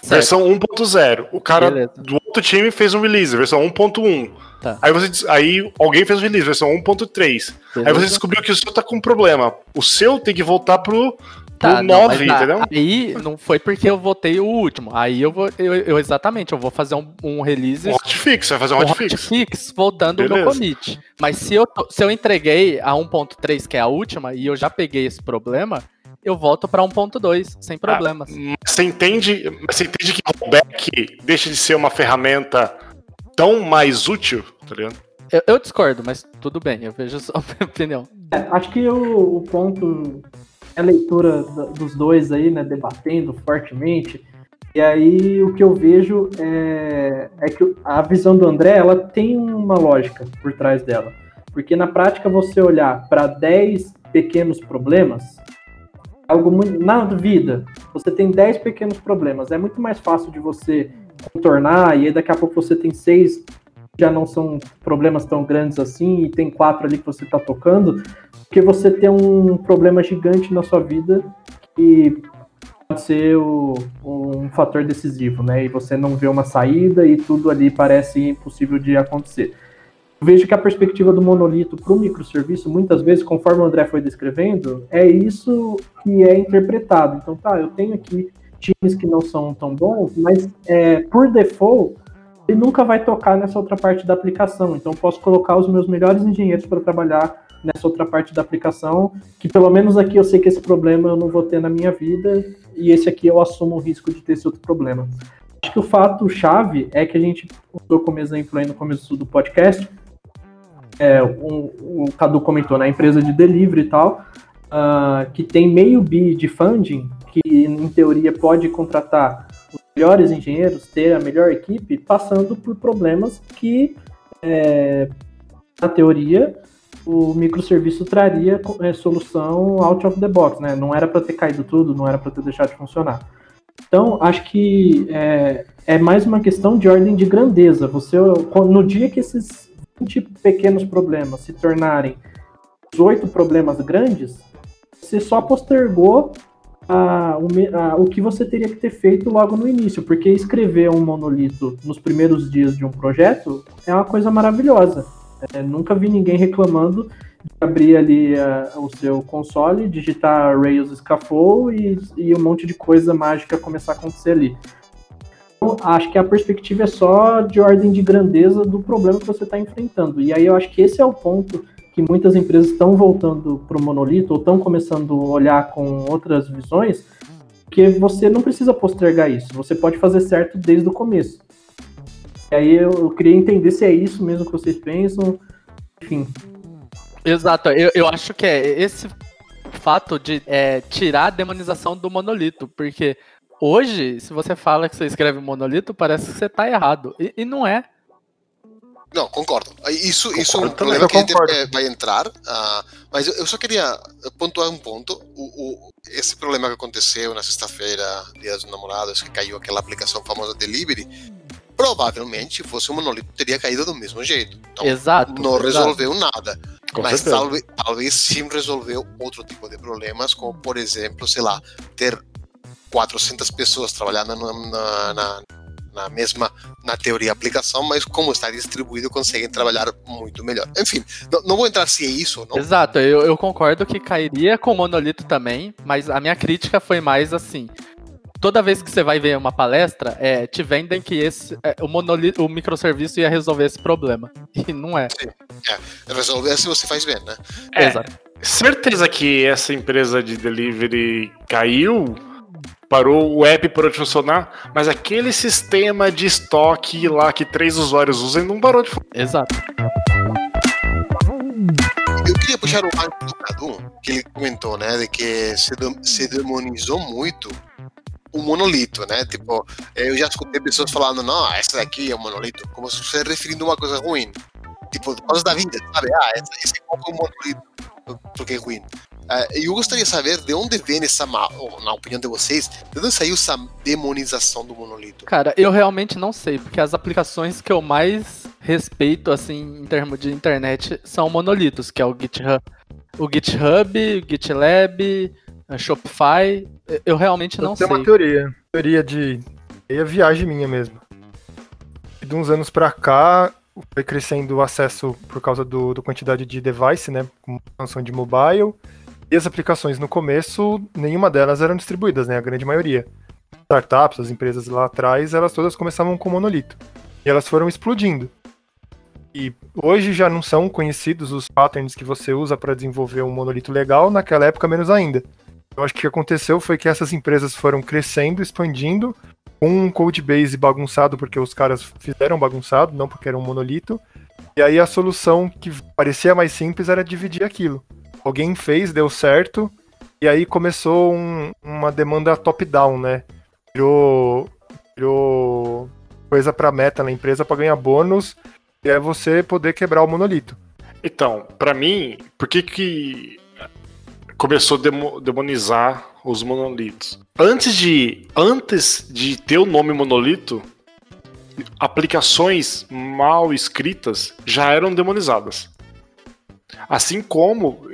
versão 1.0. O cara Beleza. do outro time fez um release, versão 1.1. Tá. Aí, você, aí alguém fez um release, versão 1.3. Aí você descobriu que o seu tá com um problema. O seu tem que voltar pro, Tá, não, 9, mas tá, entendeu? Aí não foi porque eu votei o último. Aí eu vou. Eu, eu- exatamente, eu vou fazer um, um release Um hotfix, vai fazer um um hotfix. hotfix voltando o meu commit. Mas se eu, se eu entreguei a 1.3, que é a última, e eu já peguei esse problema, eu volto pra 1.2, sem problemas. Mas Você entende, você entende que rollback deixa de ser uma ferramenta tão mais útil, tá ligado? Eu, eu discordo, mas tudo bem, eu vejo só a minha opinião. É, acho que o, o ponto a leitura dos dois aí, né, debatendo fortemente. E aí o que eu vejo é, é que a visão do André, ela tem uma lógica por trás dela. Porque na prática você olhar para 10 pequenos problemas, algo muito, na vida, você tem 10 pequenos problemas, é muito mais fácil de você contornar e aí daqui a pouco você tem seis já não são problemas tão grandes assim e tem quatro ali que você está tocando, porque você tem um problema gigante na sua vida que pode ser o- um fator decisivo, né? E você não vê uma saída e tudo ali parece impossível de acontecer. Vejo que a perspectiva do monolito para o microserviço, muitas vezes, conforme o André foi descrevendo, é isso que é interpretado. Então, tá, eu tenho aqui times que não são tão bons, mas é, por default, ele nunca vai tocar nessa outra parte da aplicação. Então, posso colocar os meus melhores engenheiros para trabalhar nessa outra parte da aplicação, que pelo menos aqui eu sei que esse problema eu não vou ter na minha vida, e esse aqui eu assumo o risco de ter esse outro problema. Acho que o fato chave é que a gente usou como exemplo aí no começo do podcast, é, um- o Cadu comentou, na empresa de delivery e tal, ah, que tem meio bi de funding, que em teoria pode contratar melhores engenheiros, ter a melhor equipe, passando por problemas que, é, na teoria, o microserviço traria é, solução out of the box, né? Não era para ter caído tudo, não era para ter deixado de funcionar. Então, acho que é, é mais uma questão de ordem de grandeza. Você, no dia que esses 20 pequenos problemas se tornarem os oito problemas grandes, você só postergou a- a- o que você teria que ter feito logo no início, porque escrever um monolito nos primeiros dias de um projeto é uma coisa maravilhosa. É, nunca vi ninguém reclamando de abrir ali a- o seu console, digitar Rails Scaffold e, e um monte de coisa mágica começar a acontecer ali. Então, acho que a perspectiva é só de ordem de grandeza do problema que você está enfrentando. E aí eu acho que esse é o ponto que muitas empresas estão voltando para o monolito ou estão começando a olhar com outras visões, que você não precisa postergar isso. Você pode fazer certo desde o começo. E aí eu, queria entender se é isso mesmo que vocês pensam. Enfim, Exato, eu, eu acho que é esse fato de é, tirar a demonização do monolito, porque hoje, se você fala que você escreve monolito, parece que você tá errado. E, e não é. Não, concordo. Isso, isso é um Concordo problema que a gente concordo. vai entrar, ah, mas eu, só queria pontuar um ponto. O, o- esse problema que aconteceu na sexta-feira, Dia dos Namorados, que caiu aquela aplicação famosa Delivery, provavelmente, se fosse um monolito, teria caído do mesmo jeito. Então, Exato. não exato. resolveu nada. Com mas talvez, talvez sim resolveu outro tipo de problemas, como por exemplo, sei lá, ter 400 pessoas trabalhando na, na, na, na mesma, na teoria aplicação, mas como está distribuído, conseguem trabalhar muito melhor. Enfim, não, não vou entrar se é isso ou não. Exato, eu, eu concordo que cairia com o monolito também, mas a minha crítica foi mais assim. toda vez que você vai ver uma palestra, é, te vendem que esse, é, o, monolito, o microserviço ia resolver esse problema. E não é. Resolver se você faz bem, né? É, Exato. certeza que essa empresa de delivery caiu, parou, o app parou de funcionar, mas aquele sistema de estoque lá que três usuários usam não parou de funcionar. Exato. Eu queria puxar o gancho do Cadu, que ele comentou, né, de que se, dem- se demonizou muito o monolito, né? Tipo, eu já escutei pessoas falando, não, essa daqui é um monolito, como se fosse referindo a uma coisa ruim. Tipo, coisas da vida, sabe? Ah, esse copo é um monolito, porque é ruim. Ah, eu gostaria de saber de onde vem essa, na opinião de vocês, de onde saiu essa demonização do monolito? Cara, eu realmente não sei, porque as aplicações que eu mais respeito, assim, em termos de internet, são monolitos, que é o GitHub, o GitHub, o GitLab, a Shopify. Eu realmente não Eu tenho sei. uma teoria. Teoria de. É viagem minha mesmo. E de uns anos pra cá, foi crescendo o acesso por causa do, do quantidade de device, né? Com função de mobile. As aplicações no começo, nenhuma delas eram distribuídas, né? A grande maioria. Startups, as empresas lá atrás, elas todas começavam com monolito. E elas foram explodindo. E hoje já não são conhecidos os patterns que você usa para desenvolver um monolito legal, naquela época menos ainda. Eu acho que o que aconteceu foi que essas empresas foram crescendo, expandindo, com um code base bagunçado, porque os caras fizeram bagunçado, não porque era um monolito. E aí a solução que parecia mais simples era dividir aquilo. Alguém fez, deu certo, e aí começou um- uma demanda top-down, né? Virou, virou coisa pra meta na empresa pra ganhar bônus, e é você poder quebrar o monolito. Então, pra mim, por que que começou a demo- demonizar os monolitos? Antes de antes de ter o nome monolito, aplicações mal escritas já eram demonizadas. Assim como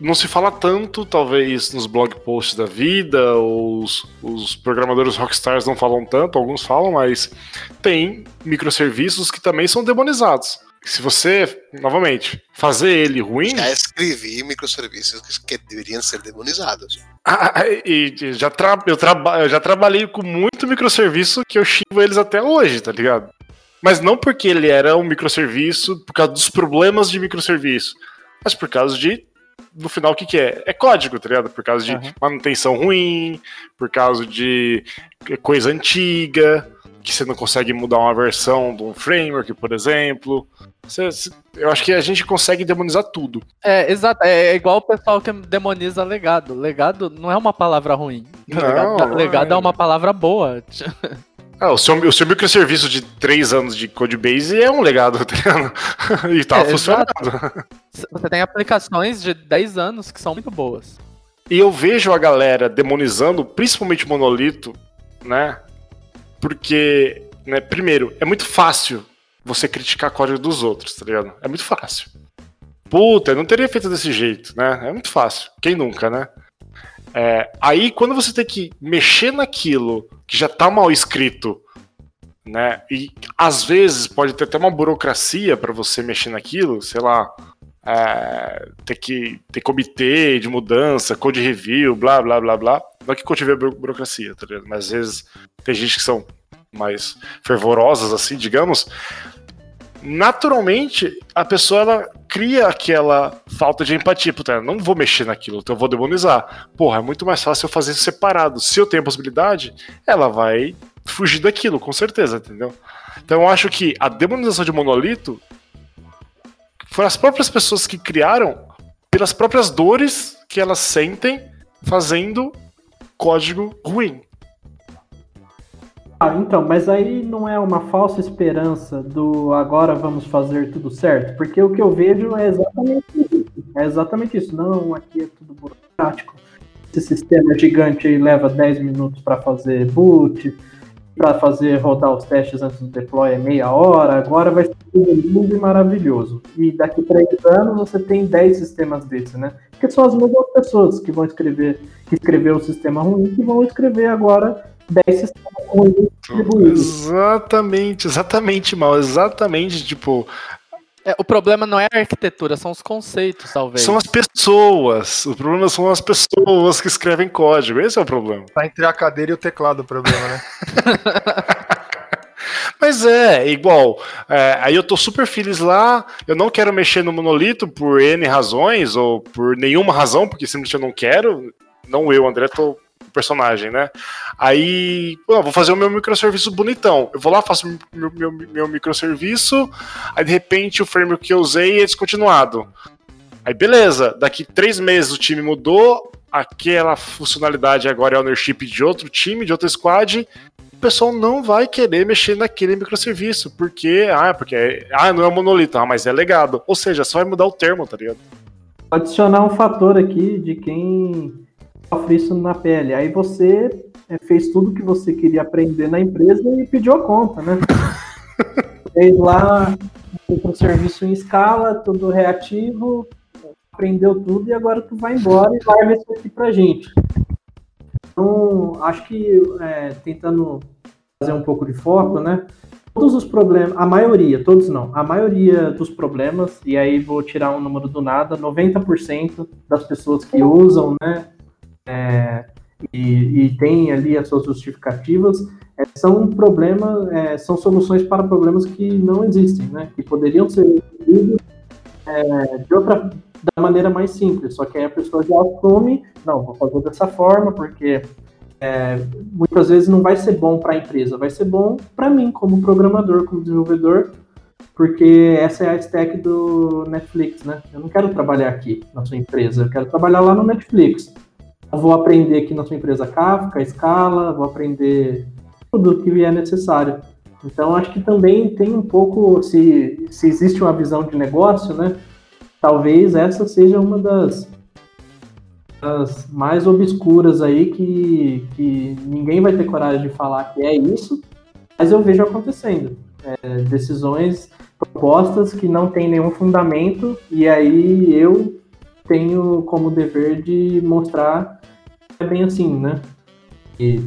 não se fala tanto, talvez, nos blog posts da vida, ou os, os programadores rockstars não falam tanto, alguns falam, mas tem microserviços que também são demonizados. Se você, novamente, fazer ele ruim, Já escrevi microserviços que, que deveriam ser demonizados. ah, ah, e e já, tra eu, traba eu já trabalhei com muito microserviço que eu xingo eles até hoje, tá ligado? Mas não porque ele era um microserviço, por causa dos problemas de microserviço, mas por causa de, no final, o que, que é? É código, tá ligado? Por causa de Uhum. manutenção ruim, por causa de coisa antiga, que você não consegue mudar uma versão de um framework, por exemplo. Eu acho que a gente consegue demonizar tudo. É, exato. É igual o pessoal que demoniza legado. Legado não é uma palavra ruim. Não, legado, legado é. é uma palavra boa. Ah, o seu, o seu microserviço de 3 anos de codebase é um legado, tá ligado? E tá É, funcionando. Você tem aplicações de 10 anos que são muito boas. E eu vejo a galera demonizando, principalmente o monolito, né? Porque, né, primeiro, é muito fácil você criticar código dos outros, tá ligado? É muito fácil. Puta, eu não teria feito desse jeito, né? É muito fácil. Quem nunca, né? É, aí, quando você tem que mexer naquilo que já tá mal escrito, né? E às vezes pode ter até uma burocracia para você mexer naquilo, sei lá, é, ter que ter comitê de mudança, code review, blá blá blá blá. Não é que é buro- burocracia, tá ligado? Mas às vezes tem gente que são mais fervorosas, assim, digamos. Naturalmente, a pessoa ela cria aquela falta de empatia. Puta, não vou mexer naquilo, então eu vou demonizar. Porra, é muito mais fácil eu fazer isso separado. Se eu tenho a possibilidade, ela vai fugir daquilo, com certeza, entendeu? Então eu acho que a demonização de monolito foram as próprias pessoas que criaram pelas próprias dores que elas sentem fazendo código ruim. Ah, então, mas aí não é uma falsa esperança do agora vamos fazer tudo certo? Porque o que eu vejo é exatamente isso. É exatamente isso. Não, aqui é tudo burocrático. Esse sistema gigante leva 10 minutos para fazer boot, para fazer rodar os testes antes do deploy é meia hora. Agora vai ser tudo lindo e maravilhoso. E daqui três anos você tem 10 sistemas desses, né? Porque são as mesmas pessoas que vão escrever, que o sistema ruim, que vão escrever agora 10 sistemas ruins distribuídos. Exatamente, exatamente, mal, exatamente, tipo, É, o problema não é a arquitetura, são os conceitos, talvez. São as pessoas. O problema são as pessoas que escrevem código. Esse é o problema. Tá entre a cadeira e o teclado o problema, né? Mas é, igual. É, aí eu tô super feliz lá. Eu não quero mexer no monolito por N razões, ou por nenhuma razão, porque simplesmente eu não quero. Não eu, André, tô personagem, né? Aí, pô, vou fazer o meu microserviço bonitão. Eu vou lá, faço meu, meu, meu microserviço, aí de repente o framework que eu usei é descontinuado. Aí beleza, daqui três meses o time mudou, aquela funcionalidade agora é ownership de outro time, de outro squad, o pessoal não vai querer mexer naquele microserviço, porque, ah, porque, ah, não é monolito, ah, mas é legado. Ou seja, só vai mudar o termo, tá ligado? Adicionar um fator aqui de quem sofre isso na pele. Aí você é, fez tudo que você queria aprender na empresa e pediu a conta, né? fez lá um serviço em escala, tudo reativo, aprendeu tudo e agora tu vai embora e vai isso aqui pra gente. Então, acho que é, tentando fazer um pouco de foco, né? Todos os problemas, a maioria, todos não, a maioria dos problemas, e aí vou tirar um número do nada, 90% das pessoas que usam, né, é, e, e, tem ali as suas justificativas, é, são problemas, é, são soluções para problemas que não existem, né? Que poderiam ser resolvidos é, de outra da maneira mais simples, só que aí a pessoa já assume, não, vou fazer dessa forma, porque é, muitas vezes não vai ser bom para a empresa, vai ser bom para mim, como programador, como desenvolvedor, porque essa é a stack do Netflix, né? Eu não quero trabalhar aqui na sua empresa, eu quero trabalhar lá no Netflix. Vou aprender aqui na sua empresa Kafka, Scala, vou aprender tudo que é necessário. Então, acho que também tem um pouco, se, se existe uma visão de negócio, né? Talvez essa seja uma das, das mais obscuras aí que, que ninguém vai ter coragem de falar que é isso, mas eu vejo acontecendo. É, decisões propostas que não tem nenhum fundamento, e aí eu tenho como dever de mostrar é bem assim, né? E,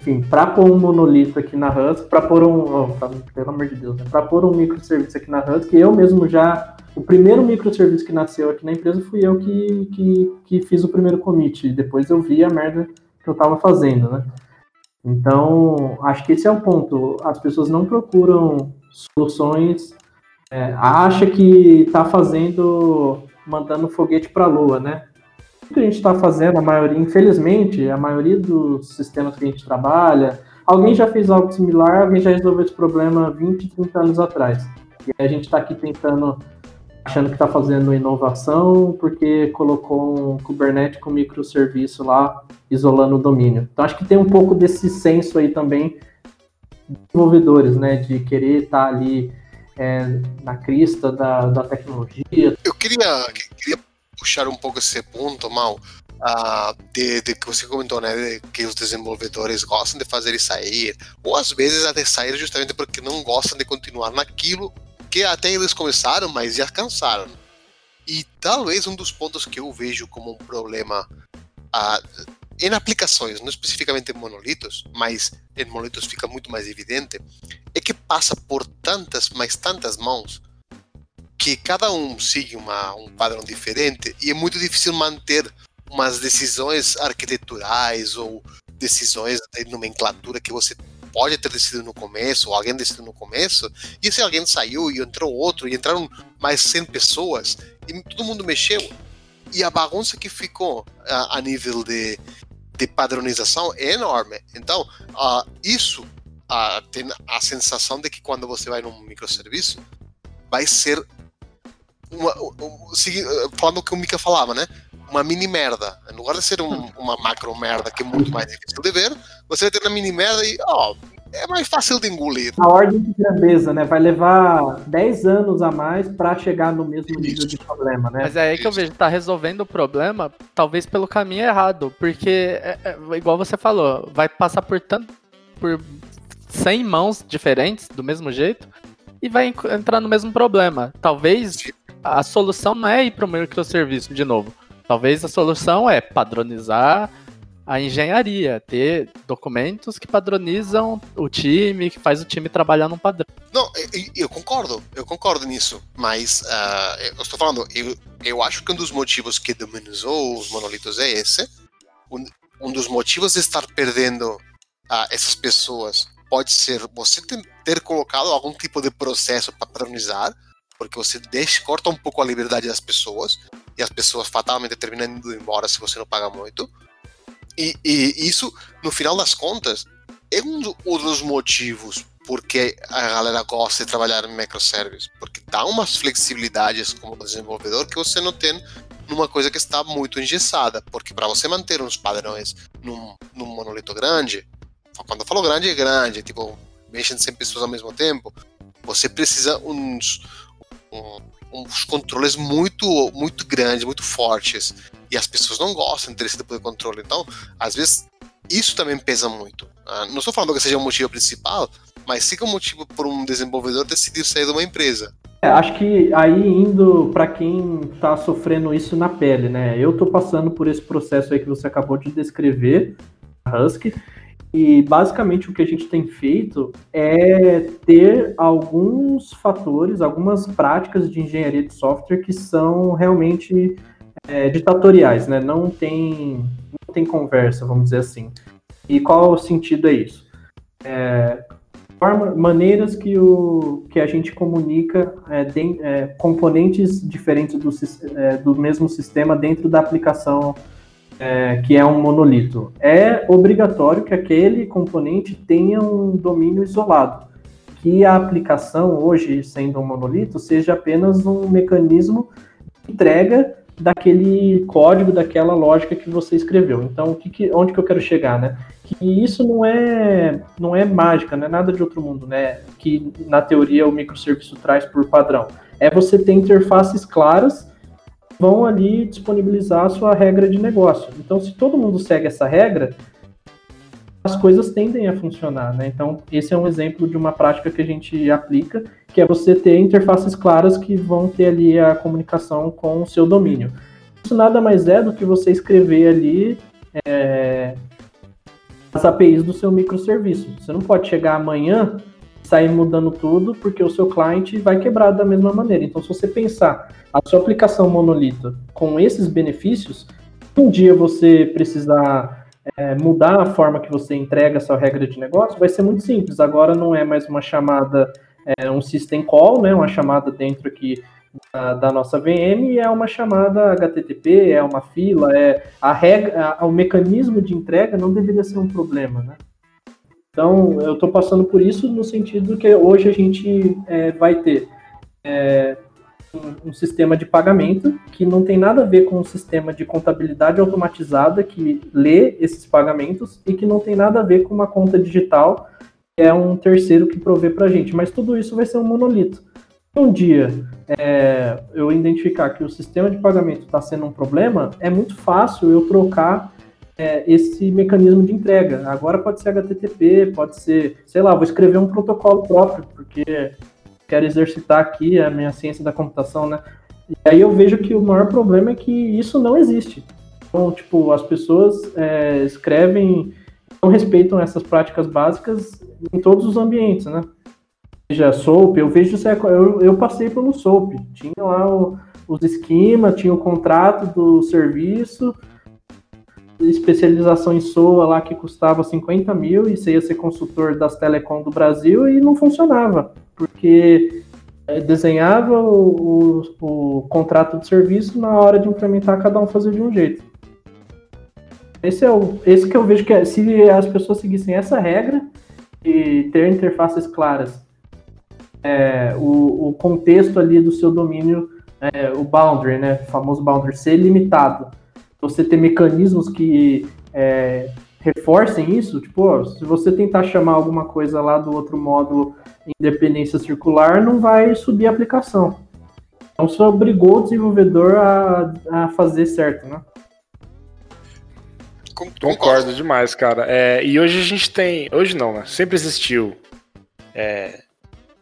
enfim, para pôr um monolito aqui na Husky, para pôr um, oh, pelo amor de Deus, né? para pôr um microserviço aqui na Husky, eu mesmo já, o primeiro microserviço que nasceu aqui na empresa fui eu que, que, que fiz o primeiro commit, depois eu vi a merda que eu estava fazendo, né? Então, acho que esse é o ponto. As pessoas não procuram soluções, é, acha que está fazendo, mandando foguete para a lua, né? Que a gente está fazendo, a maioria, infelizmente, a maioria dos sistemas que a gente trabalha, alguém já fez algo similar, alguém já resolveu esse problema 20, 30 anos atrás. E a gente está aqui tentando, achando que está fazendo inovação, porque colocou um Kubernetes com microserviço lá, isolando o domínio. Então acho que tem um pouco desse senso aí também desenvolvedores, né, de querer estar tá ali é, na crista da, da tecnologia. Eu queria, queria puxar um pouco esse ponto, Mal, uh, de, de, que você comentou, né, de que os desenvolvedores gostam de fazer e sair, ou às vezes até sair justamente porque não gostam de continuar naquilo que até eles começaram, mas já cansaram. E talvez um dos pontos que eu vejo como um problema uh, em aplicações, não especificamente em monolitos, mas em monolitos fica muito mais evidente, é que passa por tantas, mas tantas mãos que cada um siga uma, um padrão diferente e é muito difícil manter umas decisões arquiteturais ou decisões de nomenclatura que você pode ter decidido no começo, ou alguém decidiu no começo, e se alguém saiu e entrou outro, e entraram mais 100 pessoas, e todo mundo mexeu. E a bagunça que ficou a, a nível de, de padronização é enorme. Então, uh, isso uh, tem a sensação de que quando você vai num microserviço, vai ser uma, falando o que o Mika falava, né? Uma mini merda. Em lugar de ser um, uma macro merda que é muito mais difícil de ver, você vai ter uma mini merda e, ó, é mais fácil de engolir. A ordem de grandeza, né? Vai levar 10 anos a mais para chegar no mesmo Isso. nível de problema, né? Mas é aí que eu vejo, tá resolvendo o problema, talvez pelo caminho errado, porque, é, é, igual você falou, vai passar por tanto, por 100 mãos diferentes, do mesmo jeito, e vai entrar no mesmo problema. Talvez a solução não é ir para o microserviço de novo. Talvez a solução é padronizar a engenharia, ter documentos que padronizam o time, que faz o time trabalhar num padrão. Não, eu, eu concordo, eu concordo nisso, mas uh, eu estou falando, eu, eu acho que um dos motivos que demonizou os monolitos é esse. Um, um dos motivos de estar perdendo uh, essas pessoas pode ser você ter, colocado algum tipo de processo para padronizar, porque você deixa, corta um pouco a liberdade das pessoas, e as pessoas fatalmente terminam indo embora se você não paga muito. E, e isso, no final das contas, é um dos motivos porque a galera gosta de trabalhar em microservices, porque dá umas flexibilidades como desenvolvedor que você não tem numa coisa que está muito engessada, porque para você manter uns padrões num, num monolito grande, quando eu falo grande é grande, tipo, mexendo 100 pessoas ao mesmo tempo, você precisa uns, um, uns controles muito, muito grandes, muito fortes. E as pessoas não gostam desse tipo de controle. Então, às vezes, isso também pesa muito. Ah, não estou falando que seja o motivo principal, mas fica um motivo por um desenvolvedor decidir sair de uma empresa. É, acho que aí indo para quem está sofrendo isso na pele, né? Eu estou passando por esse processo aí que você acabou de descrever, Husky, e basicamente o que a gente tem feito é ter alguns fatores, algumas práticas de engenharia de software que são realmente é, ditatoriais, né? Não tem, não tem conversa, vamos dizer assim. E qual o sentido é isso? É, forma, maneiras que, o, que a gente comunica é, de, é, componentes diferentes do, é, do mesmo sistema dentro da aplicação é, que é um monolito. É obrigatório que aquele componente tenha um domínio isolado, que a aplicação, hoje sendo um monolito, seja apenas um mecanismo de entrega daquele código, daquela lógica que você escreveu. Então, que, que, onde que eu quero chegar, né? Que isso não é, não é mágica, não é nada de outro mundo, né? Que na teoria o microserviço traz por padrão. É você ter interfaces claras vão ali disponibilizar a sua regra de negócio. Então, se todo mundo segue essa regra, as coisas tendem a funcionar, né? Então, esse é um exemplo de uma prática que a gente aplica, que é você ter interfaces claras que vão ter ali a comunicação com o seu domínio. Isso nada mais é do que você escrever ali é, as APIs do seu microserviço. Você não pode chegar amanhã sair mudando tudo, porque o seu cliente vai quebrar da mesma maneira. Então, se você pensar a sua aplicação monolito com esses benefícios, um dia você precisar é, mudar a forma que você entrega a sua regra de negócio, vai ser muito simples. Agora não é mais uma chamada, é, um system call, né, uma chamada dentro aqui da, da, nossa VM, é uma chamada HTTP, é uma fila, é a regra, a, o mecanismo de entrega não deveria ser um problema, né? Então, eu estou passando por isso no sentido que hoje a gente é, vai ter é, um, um, sistema de pagamento que não tem nada a ver com um sistema de contabilidade automatizada que lê esses pagamentos e que não tem nada a ver com uma conta digital que é um terceiro que provê para a gente. Mas tudo isso vai ser um monolito. Um dia é, eu identificar que o sistema de pagamento está sendo um problema, é muito fácil eu trocar é, esse mecanismo de entrega. Agora pode ser HTTP, pode ser, sei lá, vou escrever um protocolo próprio, porque quero exercitar aqui a minha ciência da computação, né? E aí eu vejo que o maior problema é que isso não existe. Então, tipo, as pessoas é, escrevem, não respeitam essas práticas básicas em todos os ambientes, né? Seja SOAP, eu vejo isso, eu, eu passei pelo SOAP, tinha lá o, os esquemas, tinha o contrato do serviço, especialização em SOA lá que custava 50 mil e você ia ser consultor das telecom do Brasil e não funcionava, porque é, desenhava o, o, o, contrato de serviço na hora de implementar cada um fazia de um jeito. Esse é o esse que eu vejo que é, se as pessoas seguissem essa regra e ter interfaces claras, é, o, o, contexto ali do seu domínio, é, o boundary, né, o famoso boundary, ser limitado você ter mecanismos que é, reforcem isso, tipo, se você tentar chamar alguma coisa lá do outro módulo independência circular, não vai subir a aplicação. Então você obrigou o desenvolvedor a, a fazer certo, né? Concordo demais, cara. É, e hoje a gente tem. Hoje não, né? Sempre existiu é,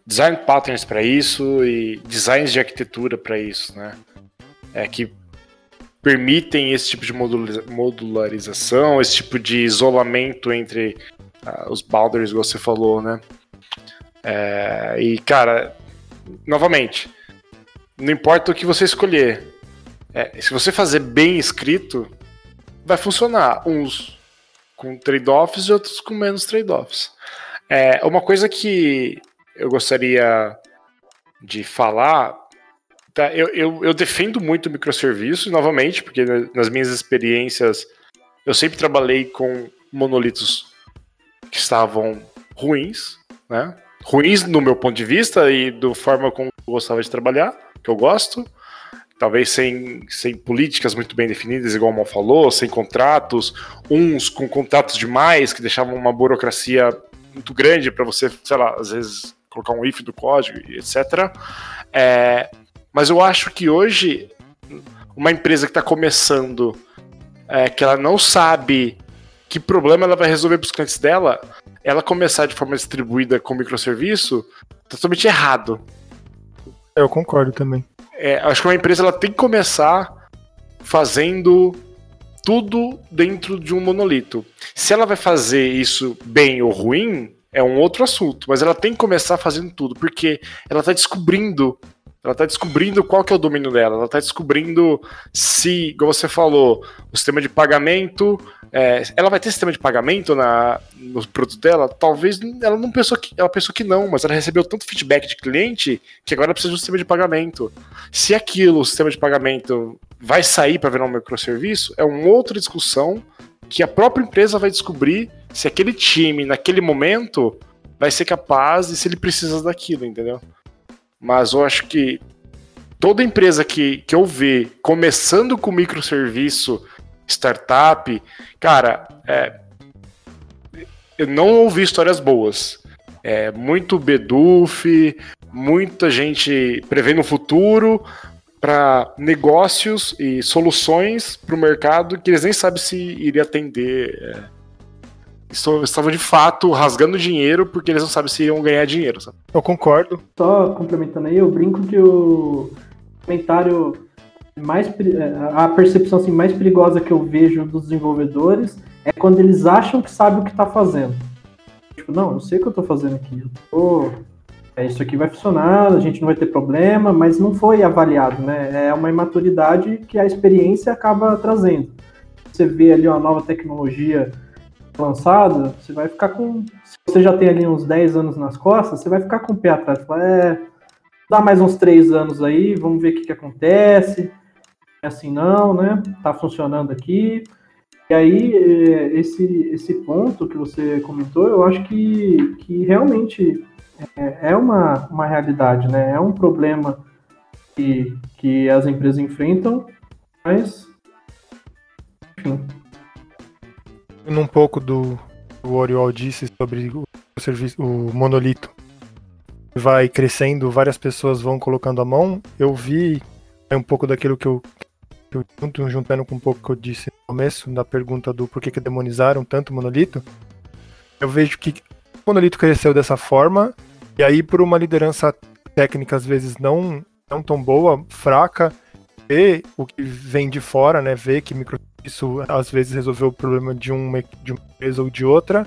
design patterns para isso e designs de arquitetura para isso, né? É que permitem esse tipo de modularização, esse tipo de isolamento entre uh, os boundaries, como você falou, né? É, e, cara, novamente, não importa o que você escolher, é, se você fazer bem escrito, vai funcionar. Uns com trade-offs e outros com menos trade-offs. É, uma coisa que eu gostaria de falar. Tá, eu, eu, eu defendo muito microserviços, novamente, porque nas minhas experiências eu sempre trabalhei com monolitos que estavam ruins, né? Ruins no meu ponto de vista e do forma como eu gostava de trabalhar, que eu gosto talvez sem, sem políticas muito bem definidas, igual o Mal falou, sem contratos, uns com contratos demais, que deixavam uma burocracia muito grande para você, sei lá, às vezes colocar um if do código, etc. É, mas eu acho que hoje, uma empresa que está começando, é, que ela não sabe que problema ela vai resolver para os clientes dela, ela começar de forma distribuída com microserviço, tá totalmente errado. Eu concordo também é, acho que uma empresa ela tem que começar fazendo tudo dentro de um monolito. Se ela vai fazer isso bem ou ruim, é um outro assunto, mas ela tem que começar fazendo tudo, porque ela está descobrindo ela está descobrindo qual que é o domínio dela, ela está descobrindo se, como você falou, o sistema de pagamento, é, ela vai ter sistema de pagamento na, no produto dela? Talvez ela não pensou que, ela pensou que não, mas ela recebeu tanto feedback de cliente que agora precisa de um sistema de pagamento. Se aquilo, o sistema de pagamento, vai sair para virar um microserviço, é uma outra discussão que a própria empresa vai descobrir se aquele time, naquele momento, vai ser capaz e se ele precisa daquilo, entendeu? Mas eu acho que toda empresa que, que eu ver começando com microserviço, startup, cara, é, eu não ouvi histórias boas. É, muito beduf, muita gente prevendo o futuro para negócios e soluções para o mercado que eles nem sabem se iria atender. É, estavam de fato rasgando dinheiro porque eles não sabem se iam ganhar dinheiro. Sabe? Eu concordo. Só complementando aí, eu brinco que o comentário mais a percepção assim, mais perigosa que eu vejo dos desenvolvedores é quando eles acham que sabem o que está fazendo. Tipo, não, eu sei o que eu estou fazendo aqui. Eu tô, é, isso aqui vai funcionar, a gente não vai ter problema, mas não foi avaliado, né? É uma imaturidade que a experiência acaba trazendo. Você vê ali uma nova tecnologia lançada, você vai ficar com. Se você já tem ali uns 10 anos nas costas, você vai ficar com o pé atrás. Fala, é, dá mais uns 3 anos aí, vamos ver o que, que acontece. É assim não, né? Tá funcionando aqui. E aí, é, esse, esse ponto que você comentou, eu acho que, que realmente é, é uma, uma realidade, né? É um problema que, que as empresas enfrentam, mas, enfim, um pouco do, do Oriol disse sobre o, serviço, o monolito vai crescendo, várias pessoas vão colocando a mão. Eu vi é um pouco daquilo que eu, que eu junto, juntando com um pouco que eu disse no começo, da pergunta do por que, que demonizaram tanto o monolito. Eu vejo que o monolito cresceu dessa forma, e aí por uma liderança técnica às vezes não, não tão boa, fraca, ver o que vem de fora, né? Ver que micro isso às vezes resolveu o problema de uma, de uma empresa ou de outra,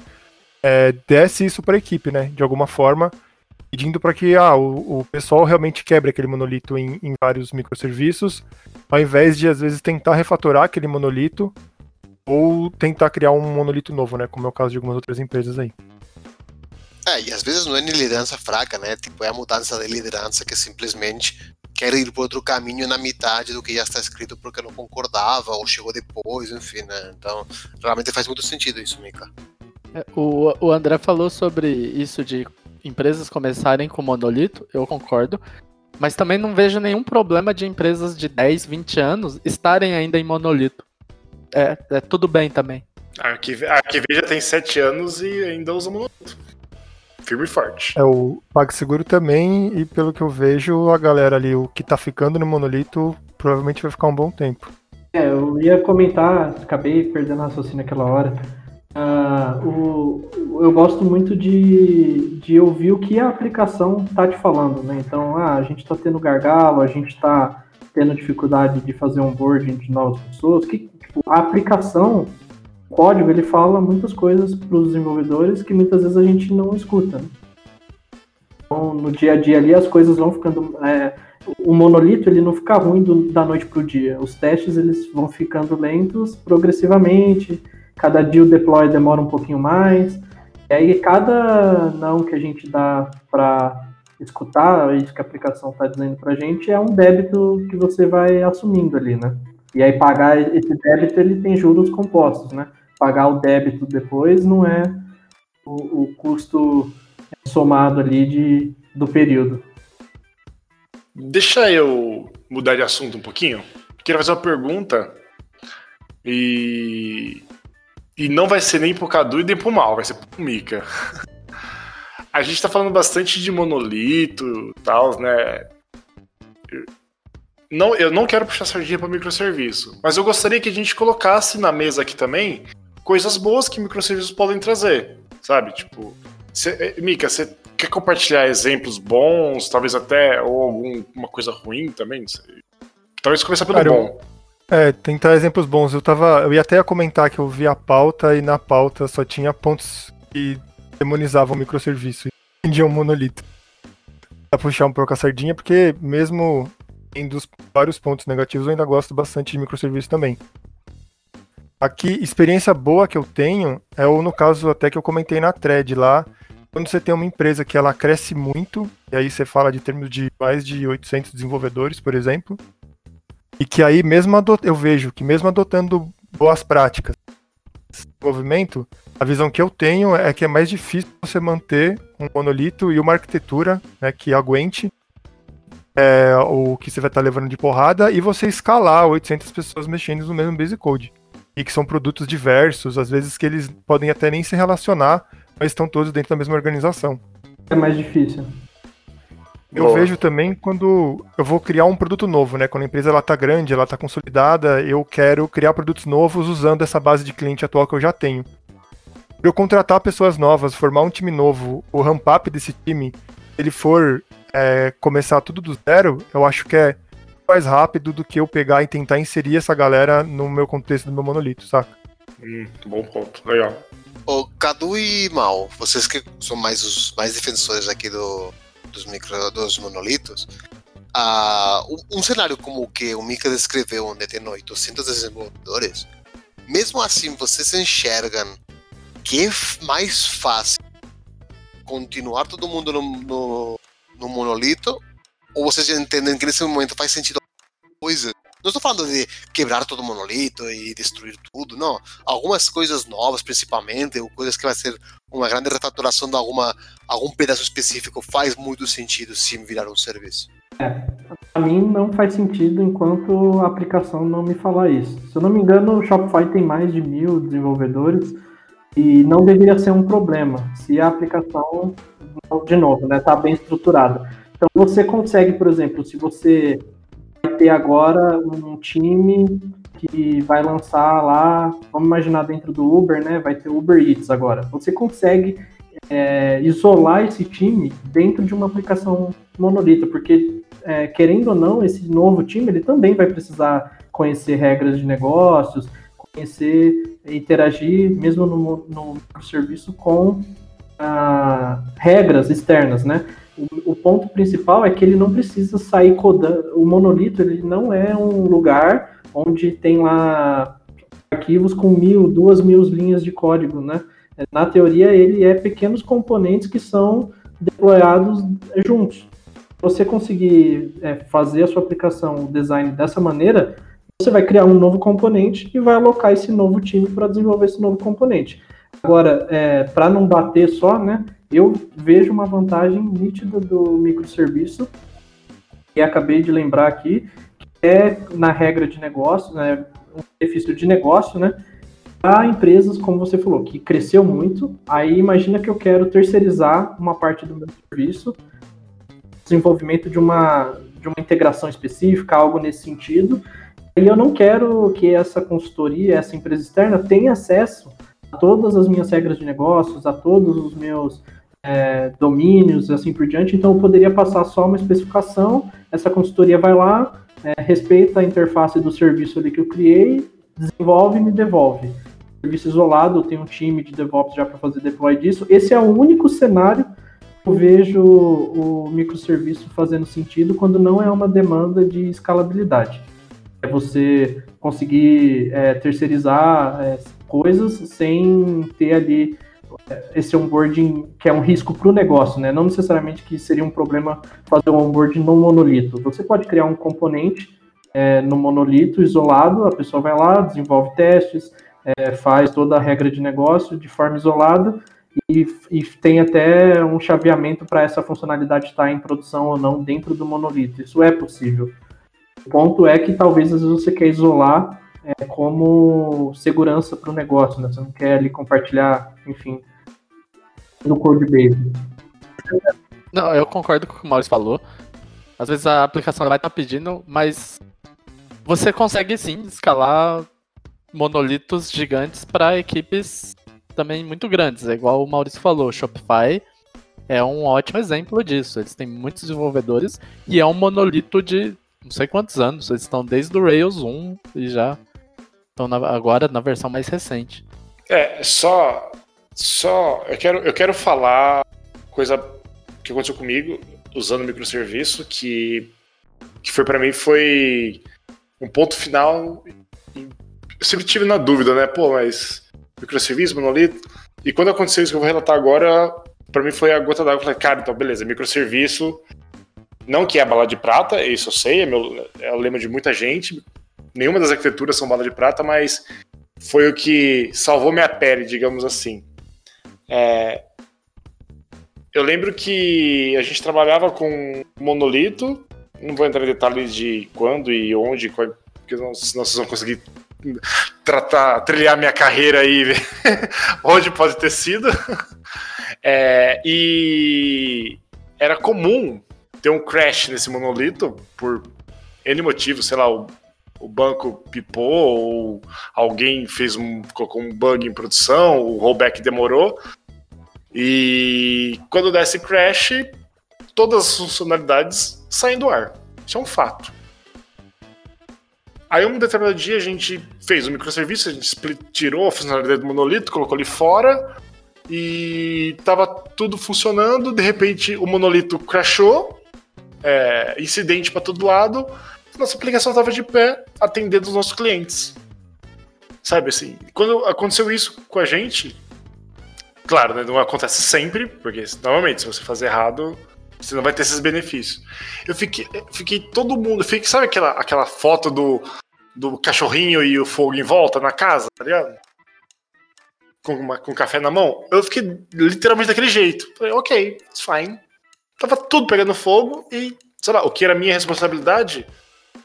é, desce isso para a equipe, né? De alguma forma, pedindo para que ah, o, o, pessoal realmente quebre aquele monolito em, em, vários microserviços, ao invés de às vezes tentar refatorar aquele monolito ou tentar criar um monolito novo, né? Como é o caso de algumas outras empresas aí. É, e às vezes não é nem liderança fraca, né? Tipo, é a mudança de liderança que simplesmente quer ir por outro caminho na metade do que já está escrito porque não concordava ou chegou depois, enfim, né? Então, realmente faz muito sentido isso, Mika. É, o, o André falou sobre isso de empresas começarem com monolito, eu concordo. Mas também não vejo nenhum problema de empresas de 10, 20 anos estarem ainda em monolito. É, é tudo bem também. A Arquiveja tem 7 anos e ainda usa monolito firme e forte. É, o PagSeguro também, e pelo que eu vejo, a galera ali, o que tá ficando no monolito, provavelmente vai ficar um bom tempo. É, eu ia comentar, acabei perdendo a raciocínio naquela hora. Uh, o, eu gosto muito de, de ouvir o que a aplicação está te falando, né? Então, ah, a gente está tendo gargalo, a gente está tendo dificuldade de fazer onboarding de novas pessoas. Que, tipo, a aplicação, código, ele fala muitas coisas para os desenvolvedores que muitas vezes a gente não escuta. Né? Então, no dia a dia ali, as coisas vão ficando... É, o monolito ele não fica ruim do, da noite para o dia. Os testes eles vão ficando lentos progressivamente Cada dia o deploy demora um pouquinho mais. E aí, cada não que a gente dá para escutar, isso que a aplicação está dizendo para a gente, é um débito que você vai assumindo ali, né? E aí, pagar esse débito, ele tem juros compostos, né? Pagar o débito depois não é o, o custo somado ali de, do período. Deixa eu mudar de assunto um pouquinho. Queria fazer uma pergunta e e não vai ser nem pro Cadu e nem pro Mal, vai ser pro Mika. A gente tá falando bastante de monolito e tal, né? Não, eu não quero puxar sardinha para microserviço, mas eu gostaria que a gente colocasse na mesa aqui também coisas boas que microserviços podem trazer, sabe? Tipo, cê, eh, Mika, você quer compartilhar exemplos bons, talvez até, ou alguma coisa ruim também? Talvez começar pelo Cara, bom. É, tentar exemplos bons. Eu tava. Eu ia até comentar que eu vi a pauta e na pauta só tinha pontos que demonizavam o microserviço e vendiam um monolito. Pra puxar um pouco a sardinha, porque mesmo em dos vários pontos negativos, eu ainda gosto bastante de microserviço também. Aqui, experiência boa que eu tenho é o, no caso até que eu comentei na thread lá, quando você tem uma empresa que ela cresce muito, e aí você fala de termos de mais de 800 desenvolvedores, por exemplo, e que aí, mesmo adot... eu vejo que mesmo adotando boas práticas de desenvolvimento, a visão que eu tenho é que é mais difícil você manter um monolito e uma arquitetura né, que aguente é, o que você vai estar levando de porrada e você escalar 800 pessoas mexendo no mesmo base code. E que são produtos diversos, às vezes que eles podem até nem se relacionar, mas estão todos dentro da mesma organização. É mais difícil. Eu Boa. vejo também quando eu vou criar um produto novo, né? Quando a empresa ela tá grande, ela tá consolidada, eu quero criar produtos novos usando essa base de cliente atual que eu já tenho. Para eu contratar pessoas novas, formar um time novo, o ramp up desse time, ele for é, começar tudo do zero, eu acho que é mais rápido do que eu pegar e tentar inserir essa galera no meu contexto do meu monolito, saca? Hum, bom ponto, legal. O Cadu e Mal, vocês que são mais os mais defensores aqui do, dos, micro, dos monolitos, uh, um cenário como o que o Mika descreveu, onde tem 800 desenvolvedores, mesmo assim vocês enxergam que é mais fácil continuar todo mundo no, no, no monolito ou vocês entendem que nesse momento faz sentido coisa não estou falando de quebrar todo o monolito e destruir tudo, não. Algumas coisas novas, principalmente, ou coisas que vai ser uma grande refatoração de alguma, algum pedaço específico, faz muito sentido sim virar um serviço. É, para mim não faz sentido enquanto a aplicação não me falar isso. Se eu não me engano, o Shopify tem mais de mil desenvolvedores e não deveria ser um problema se a aplicação, de novo, né, tá bem estruturada. Então você consegue, por exemplo, se você vai ter agora um time que vai lançar lá, vamos imaginar dentro do Uber, né? Vai ter Uber Eats agora. Você consegue é, isolar esse time dentro de uma aplicação monolita, porque é, querendo ou não, esse novo time ele também vai precisar conhecer regras de negócios, conhecer, interagir mesmo no, no serviço com ah, regras externas, né? O, ponto principal é que ele não precisa sair codando. O monolito ele não é um lugar onde tem lá arquivos com mil, duas mil linhas de código, né? Na teoria, ele é pequenos componentes que são deployados juntos. Você conseguir é, fazer a sua aplicação, o design dessa maneira, você vai criar um novo componente e vai alocar esse novo time para desenvolver esse novo componente. Agora, é, para não bater só, né? eu vejo uma vantagem nítida do microserviço, e acabei de lembrar aqui, que é na regra de negócio, né, um benefício de negócio, né, para empresas, como você falou, que cresceu muito, aí imagina que eu quero terceirizar uma parte do meu serviço, desenvolvimento de uma, de uma integração específica, algo nesse sentido, e eu não quero que essa consultoria, essa empresa externa tenha acesso a todas as minhas regras de negócios, a todos os meus é, domínios e assim por diante. Então, eu poderia passar só uma especificação, essa consultoria vai lá, é, respeita a interface do serviço ali que eu criei, desenvolve e me devolve. Serviço isolado, eu tenho um time de DevOps já para fazer deploy disso. Esse é o único cenário que eu vejo o microserviço fazendo sentido quando não é uma demanda de escalabilidade. É você conseguir é, terceirizar é, coisas sem ter ali é, esse onboarding que é um risco para o negócio, né? Não necessariamente que seria um problema fazer um onboarding no monolito. Você pode criar um componente é, no monolito isolado, a pessoa vai lá, desenvolve testes, é, faz toda a regra de negócio de forma isolada e, e tem até um chaveamento para essa funcionalidade estar em produção ou não dentro do monolito. Isso é possível. O ponto é que talvez às vezes você quer isolar é, como segurança para o negócio, né? Você não quer ali compartilhar, enfim, no code base. Não, eu concordo com o que o Maurício falou. Às vezes a aplicação vai estar tá pedindo, mas você consegue sim escalar monolitos gigantes para equipes também muito grandes. É igual o Maurício falou, Shopify é um ótimo exemplo disso. Eles têm muitos desenvolvedores e é um monolito de não sei quantos anos. Eles estão desde o Rails 1 e já estão na, agora na versão mais recente. É, só. Só. Eu quero, eu quero falar coisa que aconteceu comigo usando microserviço que, que foi para mim foi um ponto final. Eu sempre tive na dúvida, né? Pô, mas microserviço, monolito. E quando aconteceu isso que eu vou relatar agora, para mim foi a gota d'água. Eu falei, cara, então beleza, microserviço não que é a bala de prata, isso eu sei, é, meu, é o lema de muita gente. Nenhuma das arquiteturas são bala de prata, mas foi o que salvou minha pele, digamos assim. É, eu lembro que a gente trabalhava com monolito, não vou entrar em detalhes de quando e onde, porque senão vocês vão conseguir tratar, trilhar minha carreira aí, onde pode ter sido. É, e era comum ter um crash nesse monolito por N motivo, sei lá, o, o banco pipou ou alguém fez um, colocou um bug em produção, o rollback demorou. E quando desse crash, todas as funcionalidades saem do ar. Isso é um fato. Aí um determinado dia a gente fez um microserviço, a gente split, tirou a funcionalidade do monolito, colocou ali fora e tava tudo funcionando. De repente o monolito crashou é, incidente para todo lado, nossa aplicação estava de pé atendendo os nossos clientes. Sabe assim, quando aconteceu isso com a gente, claro, né, não acontece sempre, porque normalmente se você fazer errado, você não vai ter esses benefícios. Eu fiquei, fiquei todo mundo, fiquei, sabe aquela, aquela foto do, do cachorrinho e o fogo em volta na casa, tá ligado? Com, uma, com café na mão? Eu fiquei literalmente daquele jeito. Falei, ok, it's fine. Tava tudo pegando fogo e, sei lá, o que era minha responsabilidade,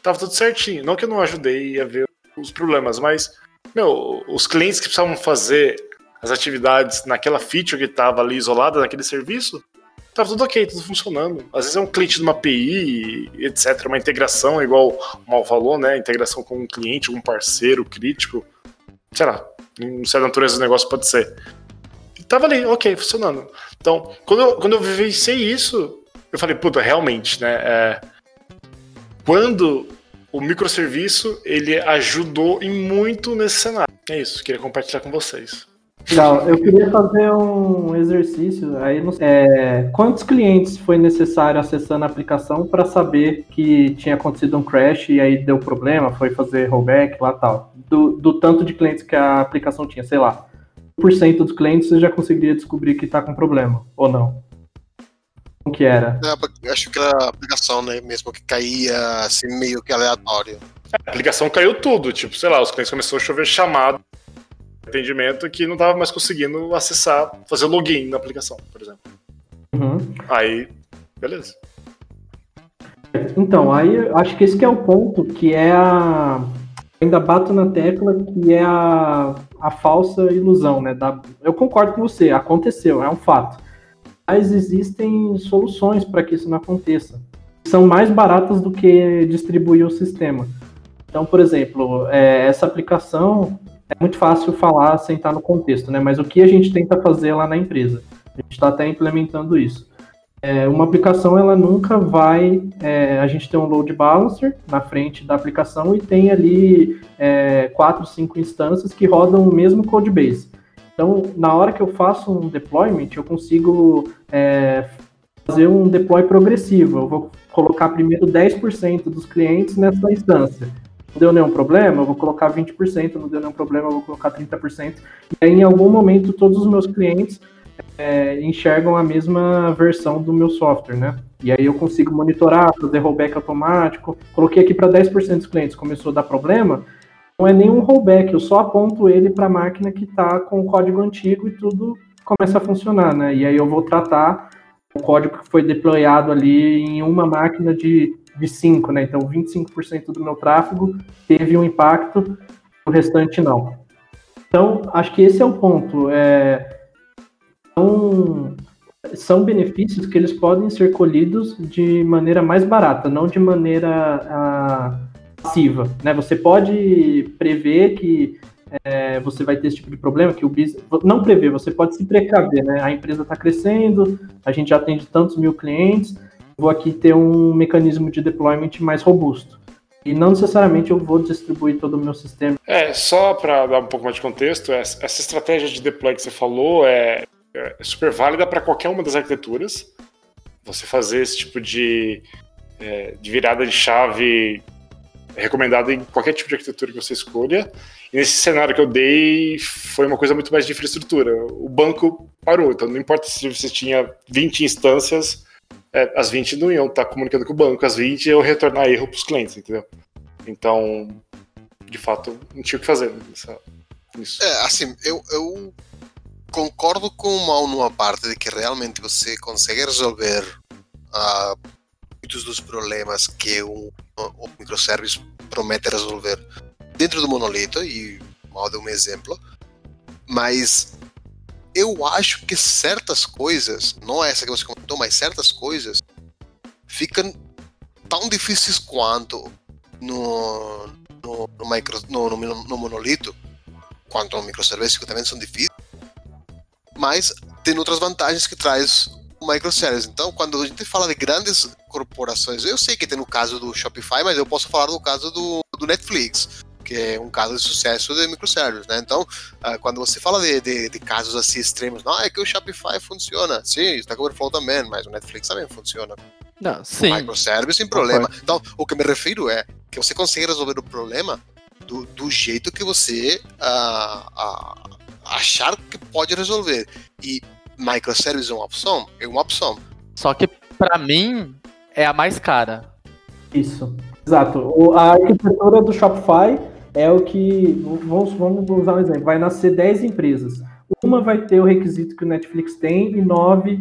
tava tudo certinho. Não que eu não ajudei a ver os problemas, mas, meu, os clientes que precisavam fazer as atividades naquela feature que tava ali isolada naquele serviço, tava tudo ok, tudo funcionando. Às vezes é um cliente de uma API, etc, uma integração, igual o Mal falou, né? Integração com um cliente, um parceiro crítico, sei lá, não sei a natureza do negócio pode ser. E tava ali, ok, funcionando. Então, quando eu, quando eu vivenciei isso, eu falei, puta, realmente, né? É, quando o microserviço ele ajudou em muito nesse cenário. É isso, queria compartilhar com vocês. Legal, eu queria fazer um exercício aí. É, quantos clientes foi necessário acessando a aplicação para saber que tinha acontecido um crash e aí deu problema, foi fazer rollback lá tal? Do, do tanto de clientes que a aplicação tinha, sei lá, cento dos clientes você já conseguiria descobrir que está com problema, ou não? Como que era? É, acho que era a aplicação, né, mesmo que caía assim, meio que aleatório. A aplicação caiu tudo, tipo, sei lá, os clientes começaram a chover chamado atendimento que não estava mais conseguindo acessar, fazer login na aplicação, por exemplo. Uhum. Aí, beleza. Então, aí acho que esse que é o ponto, que é a. Ainda bato na tecla que é a a falsa ilusão, né? Da, eu concordo com você, aconteceu, é um fato. Mas existem soluções para que isso não aconteça. São mais baratas do que distribuir o sistema. Então, por exemplo, é, essa aplicação é muito fácil falar sem estar no contexto, né? Mas o que a gente tenta fazer lá na empresa? A gente está até implementando isso. É, uma aplicação ela nunca vai. É, a gente tem um load balancer na frente da aplicação e tem ali é, quatro, cinco instâncias que rodam o mesmo code base. Então, na hora que eu faço um deployment, eu consigo é, fazer um deploy progressivo. Eu vou colocar primeiro 10% dos clientes nessa instância. Não deu nenhum problema, eu vou colocar 20%, não deu nenhum problema, eu vou colocar 30%. E aí, em algum momento, todos os meus clientes é, enxergam a mesma versão do meu software, né? E aí eu consigo monitorar, fazer rollback automático. Coloquei aqui para 10% dos clientes, começou a dar problema. Não é nenhum rollback, eu só aponto ele para a máquina que está com o código antigo e tudo começa a funcionar, né? E aí eu vou tratar o código que foi deployado ali em uma máquina de, de 5, né? Então 25% do meu tráfego teve um impacto, o restante não. Então, acho que esse é o ponto. É, são, são benefícios que eles podem ser colhidos de maneira mais barata, não de maneira ah, passiva. Né? Você pode prever que é, você vai ter esse tipo de problema, que o business. Não prever, você pode se precaver, né? A empresa está crescendo, a gente já atende tantos mil clientes, vou aqui ter um mecanismo de deployment mais robusto. E não necessariamente eu vou distribuir todo o meu sistema. É, só para dar um pouco mais de contexto, essa estratégia de deploy que você falou é é super válida para qualquer uma das arquiteturas. Você fazer esse tipo de, é, de virada de chave recomendado em qualquer tipo de arquitetura que você escolha. E nesse cenário que eu dei, foi uma coisa muito mais de infraestrutura. O banco parou, então não importa se você tinha 20 instâncias, é, as 20 não iam estar comunicando com o banco, as 20 iam retornar erro para os clientes, entendeu? Então, de fato, não tinha o que fazer nisso. É, assim, eu, eu concordo com o Mal numa parte de que realmente você consegue resolver uh, muitos dos problemas que o, o microservice promete resolver dentro do monolito, e Mal deu um exemplo, mas eu acho que certas coisas, não é essa que você comentou, mas certas coisas ficam tão difíceis quanto no, no, no, micro, no, no, no monolito, quanto no microserviço, que também são difíceis mas tem outras vantagens que traz o microservice. Então, quando a gente fala de grandes corporações, eu sei que tem no caso do Shopify, mas eu posso falar do caso do, do Netflix, que é um caso de sucesso de microservices, né? Então, uh, quando você fala de, de, de, casos assim extremos, não, é que o Shopify funciona. Sim, o Stack Overflow também, mas o Netflix também funciona. Não, sim. Microservice sem problema. Então, o que me refiro é que você consegue resolver o problema do, do jeito que você uh, uh, achar que pode resolver. E microservice é uma opção? É uma opção. Só que para mim é a mais cara. Isso. Exato. A arquitetura do Shopify é o que. Vamos, vamos usar um exemplo. Vai nascer 10 empresas. Uma vai ter o requisito que o Netflix tem e nove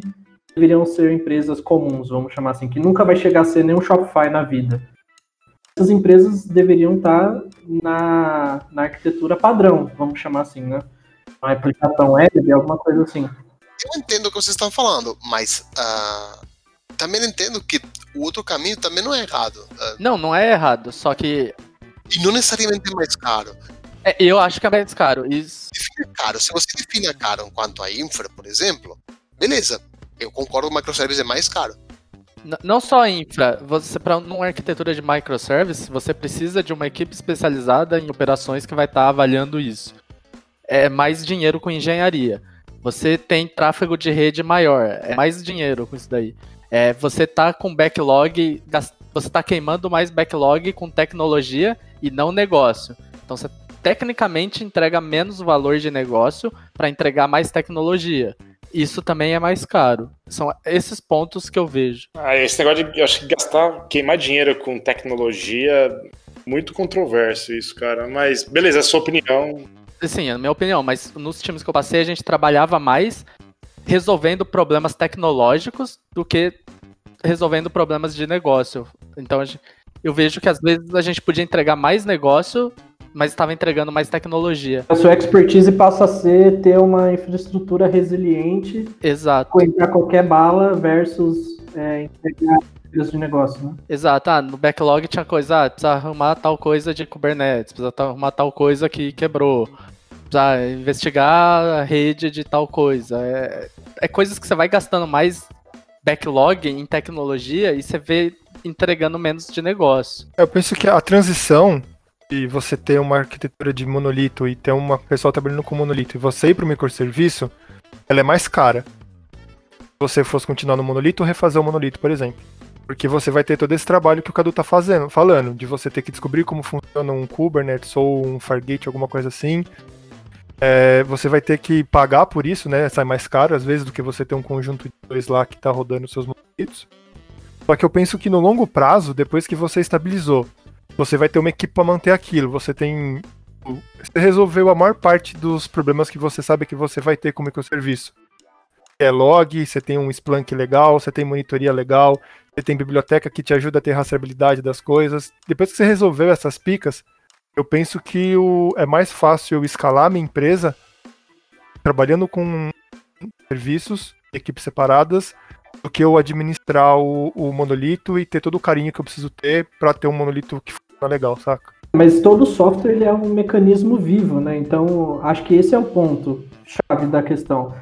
deveriam ser empresas comuns, vamos chamar assim, que nunca vai chegar a ser nenhum Shopify na vida. Essas empresas deveriam estar na, na arquitetura padrão, vamos chamar assim, né? uma aplicação web, alguma coisa assim. Eu entendo o que vocês estão falando, mas uh, também entendo que o outro caminho também não é errado. Uh, não, não é errado, só que. E não necessariamente é mais caro. É, eu acho que é mais caro. Isso... Caro. Se você define caro quanto a infra, por exemplo, beleza. Eu concordo que o microservice é mais caro. não só a infra, você para uma arquitetura de microservice, você precisa de uma equipe especializada em operações que vai estar tá avaliando isso é mais dinheiro com engenharia. Você tem tráfego de rede maior, é mais dinheiro com isso daí. É, você tá com backlog, você tá queimando mais backlog com tecnologia e não negócio. Então você tecnicamente entrega menos valor de negócio para entregar mais tecnologia. Isso também é mais caro. São esses pontos que eu vejo. Ah, esse negócio de eu acho que gastar, queimar dinheiro com tecnologia, muito controverso isso, cara. Mas beleza, é a sua opinião. Sim, é a minha opinião, mas nos times que eu passei a gente trabalhava mais resolvendo problemas tecnológicos do que resolvendo problemas de negócio. Então eu vejo que às vezes a gente podia entregar mais negócio, mas estava entregando mais tecnologia. A sua expertise passa a ser ter uma infraestrutura resiliente, Exato. aguentar qualquer bala versus é, entregar de negócio, né? Exato, ah, no backlog tinha coisa, ah, precisa arrumar tal coisa de Kubernetes, precisa arrumar tal coisa que quebrou. Ah, investigar a rede de tal coisa. É, é coisas que você vai gastando mais backlog em tecnologia e você vê entregando menos de negócio. Eu penso que a transição de você ter uma arquitetura de monolito e ter uma pessoa trabalhando com monolito e você ir para o microserviço, ela é mais cara. Se você fosse continuar no monolito ou refazer o monolito, por exemplo. Porque você vai ter todo esse trabalho que o Cadu tá fazendo, falando, de você ter que descobrir como funciona um Kubernetes ou um Fargate, alguma coisa assim. É, você vai ter que pagar por isso, né? Sai mais caro, às vezes, do que você ter um conjunto de dois lá que tá rodando os seus monolitos. Só que eu penso que no longo prazo, depois que você estabilizou, você vai ter uma equipe para manter aquilo. Você tem. Você resolveu a maior parte dos problemas que você sabe que você vai ter com o microserviço. É log, você tem um Splunk legal, você tem monitoria legal, você tem biblioteca que te ajuda a ter rastreabilidade das coisas. Depois que você resolveu essas picas, eu penso que o, é mais fácil eu escalar minha empresa trabalhando com serviços, equipes separadas, do que eu administrar o, o monolito e ter todo o carinho que eu preciso ter para ter um monolito que funciona legal, saca? Mas todo software ele é um mecanismo vivo, né? Então acho que esse é o ponto chave da questão.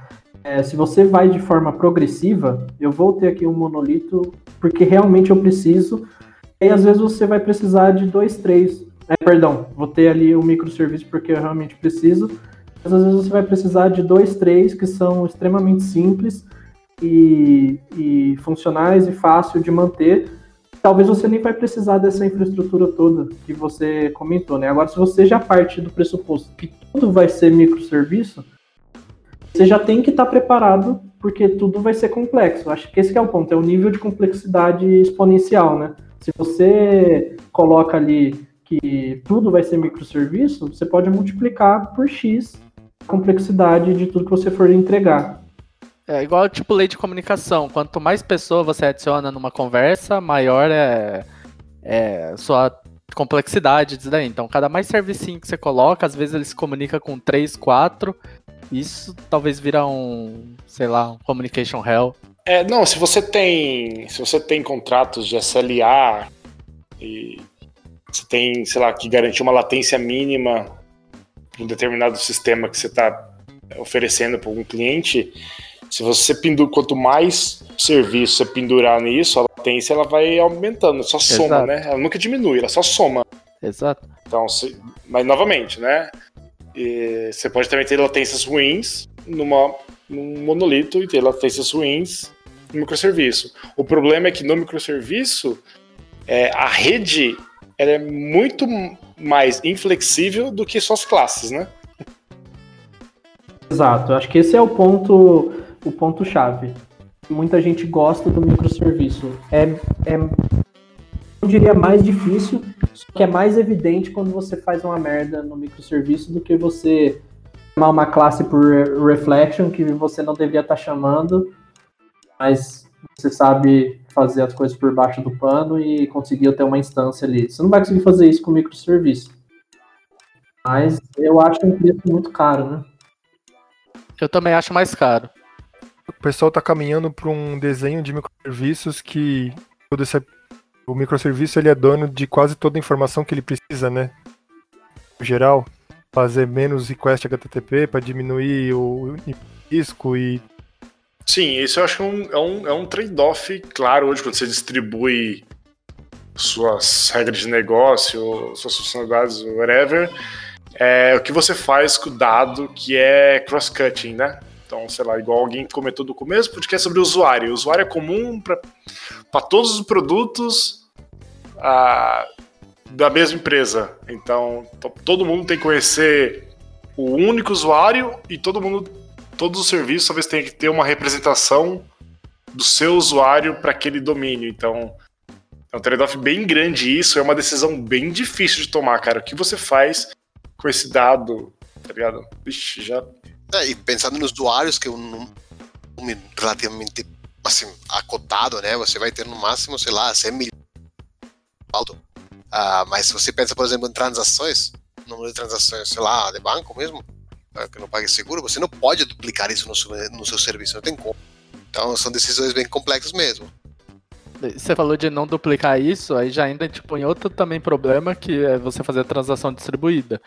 É, se você vai de forma progressiva, eu vou ter aqui um monolito porque realmente eu preciso. E às vezes você vai precisar de dois, três. É, perdão, vou ter ali um microserviço porque eu realmente preciso. Mas às vezes você vai precisar de dois, três que são extremamente simples e, e funcionais e fácil de manter, talvez você nem vai precisar dessa infraestrutura toda que você comentou, né? Agora, se você já parte do pressuposto que tudo vai ser microserviço, você já tem que estar preparado porque tudo vai ser complexo. Acho que esse que é o ponto, é o nível de complexidade exponencial, né? Se você coloca ali que tudo vai ser microserviço, você pode multiplicar por X a complexidade de tudo que você for entregar. É igual tipo lei de comunicação. Quanto mais pessoa você adiciona numa conversa, maior é, é sua complexidade disso daí. Então, cada mais servicinho que você coloca, às vezes ele se comunica com 3, 4. Isso talvez vira um, sei lá, um communication hell. É, não, se você tem, se você tem contratos de SLA e você tem, sei lá, que garantir uma latência mínima para um determinado sistema que você está oferecendo para algum cliente, se você pendura, quanto mais serviço você pendurar nisso, a latência ela vai aumentando, só soma, Exato. né? Ela nunca diminui, ela só soma. Exato. Então, se, mas novamente, né? E você pode também ter latências ruins numa, num monolito e ter latências ruins no microserviço. O problema é que no microserviço é, a rede ela é muito mais inflexível do que suas classes, né? Exato. Acho que esse é o ponto o ponto-chave. Muita gente gosta do microserviço. É, é, eu diria, mais difícil, só que é mais evidente quando você faz uma merda no microserviço do que você chamar uma classe por reflection que você não deveria estar tá chamando, mas você sabe fazer as coisas por baixo do pano e conseguir ter uma instância ali. Você não vai conseguir fazer isso com microserviço. Mas eu acho um preço muito caro, né? Eu também acho mais caro o pessoal está caminhando para um desenho de microserviços que todo esse, o microserviço ele é dono de quase toda a informação que ele precisa, né? No geral, fazer menos request HTTP para diminuir o risco e Sim, isso eu acho que é um, é um, é um trade-off claro hoje quando você distribui suas regras de negócio, suas funcionalidades, whatever. É o que você faz com o dado que é cross-cutting, né? Então, sei lá, igual alguém comentou do começo, porque é sobre o usuário. O usuário é comum para todos os produtos ah, da mesma empresa. Então, todo mundo tem que conhecer o único usuário e todo mundo, todos os serviços talvez tenha que ter uma representação do seu usuário para aquele domínio. Então, é um trade-off bem grande isso, é uma decisão bem difícil de tomar, cara. O que você faz com esse dado, tá ligado? Vixe, já é, e pensando nos usuários, que é um número relativamente assim, acotado, né? Você vai ter no máximo, sei lá, 100 milhões alto. Uh, mas se você pensa, por exemplo, em transações, número de transações, sei lá, de banco mesmo, que não pague seguro, você não pode duplicar isso no seu, no seu serviço, não tem como. Então são decisões bem complexas mesmo. Você falou de não duplicar isso, aí já ainda tipo, em outro também problema que é você fazer a transação distribuída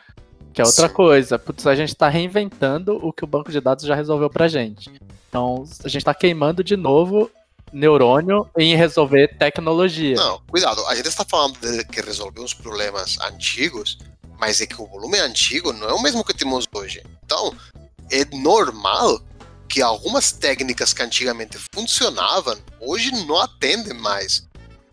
Que é outra coisa. Putz, a gente está reinventando o que o banco de dados já resolveu pra gente. Então, a gente está queimando de novo neurônio em resolver tecnologia. Não, cuidado, a gente está falando de que resolveu uns problemas antigos, mas é que o volume antigo não é o mesmo que temos hoje. Então, é normal que algumas técnicas que antigamente funcionavam, hoje não atendem mais.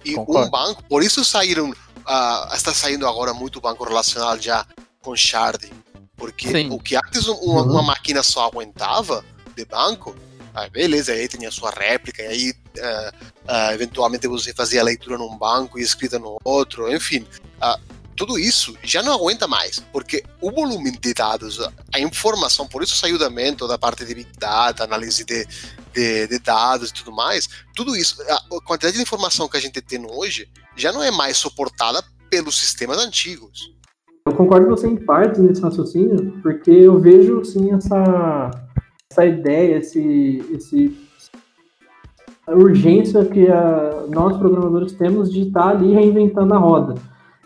E Concordo. um banco, por isso saíram, uh, está saindo agora muito banco relacional já com sharding. Porque Sim. o que antes um- uma, uma máquina só aguentava de banco, ah, beleza, aí tinha sua réplica, e aí ah, ah, eventualmente você fazia leitura num banco e escrita no outro, enfim. ah, tudo isso já não aguenta mais, porque o volume de dados, a informação, por isso saiu também toda a parte de Big Data, análise de, de, de dados e tudo mais, tudo isso, a quantidade de informação que a gente tem hoje já não é mais suportada pelos sistemas antigos. Eu concordo com você em partes nesse raciocínio, porque eu vejo sim essa, essa ideia, esse, esse a urgência que a, nós programadores temos de estar ali reinventando a roda.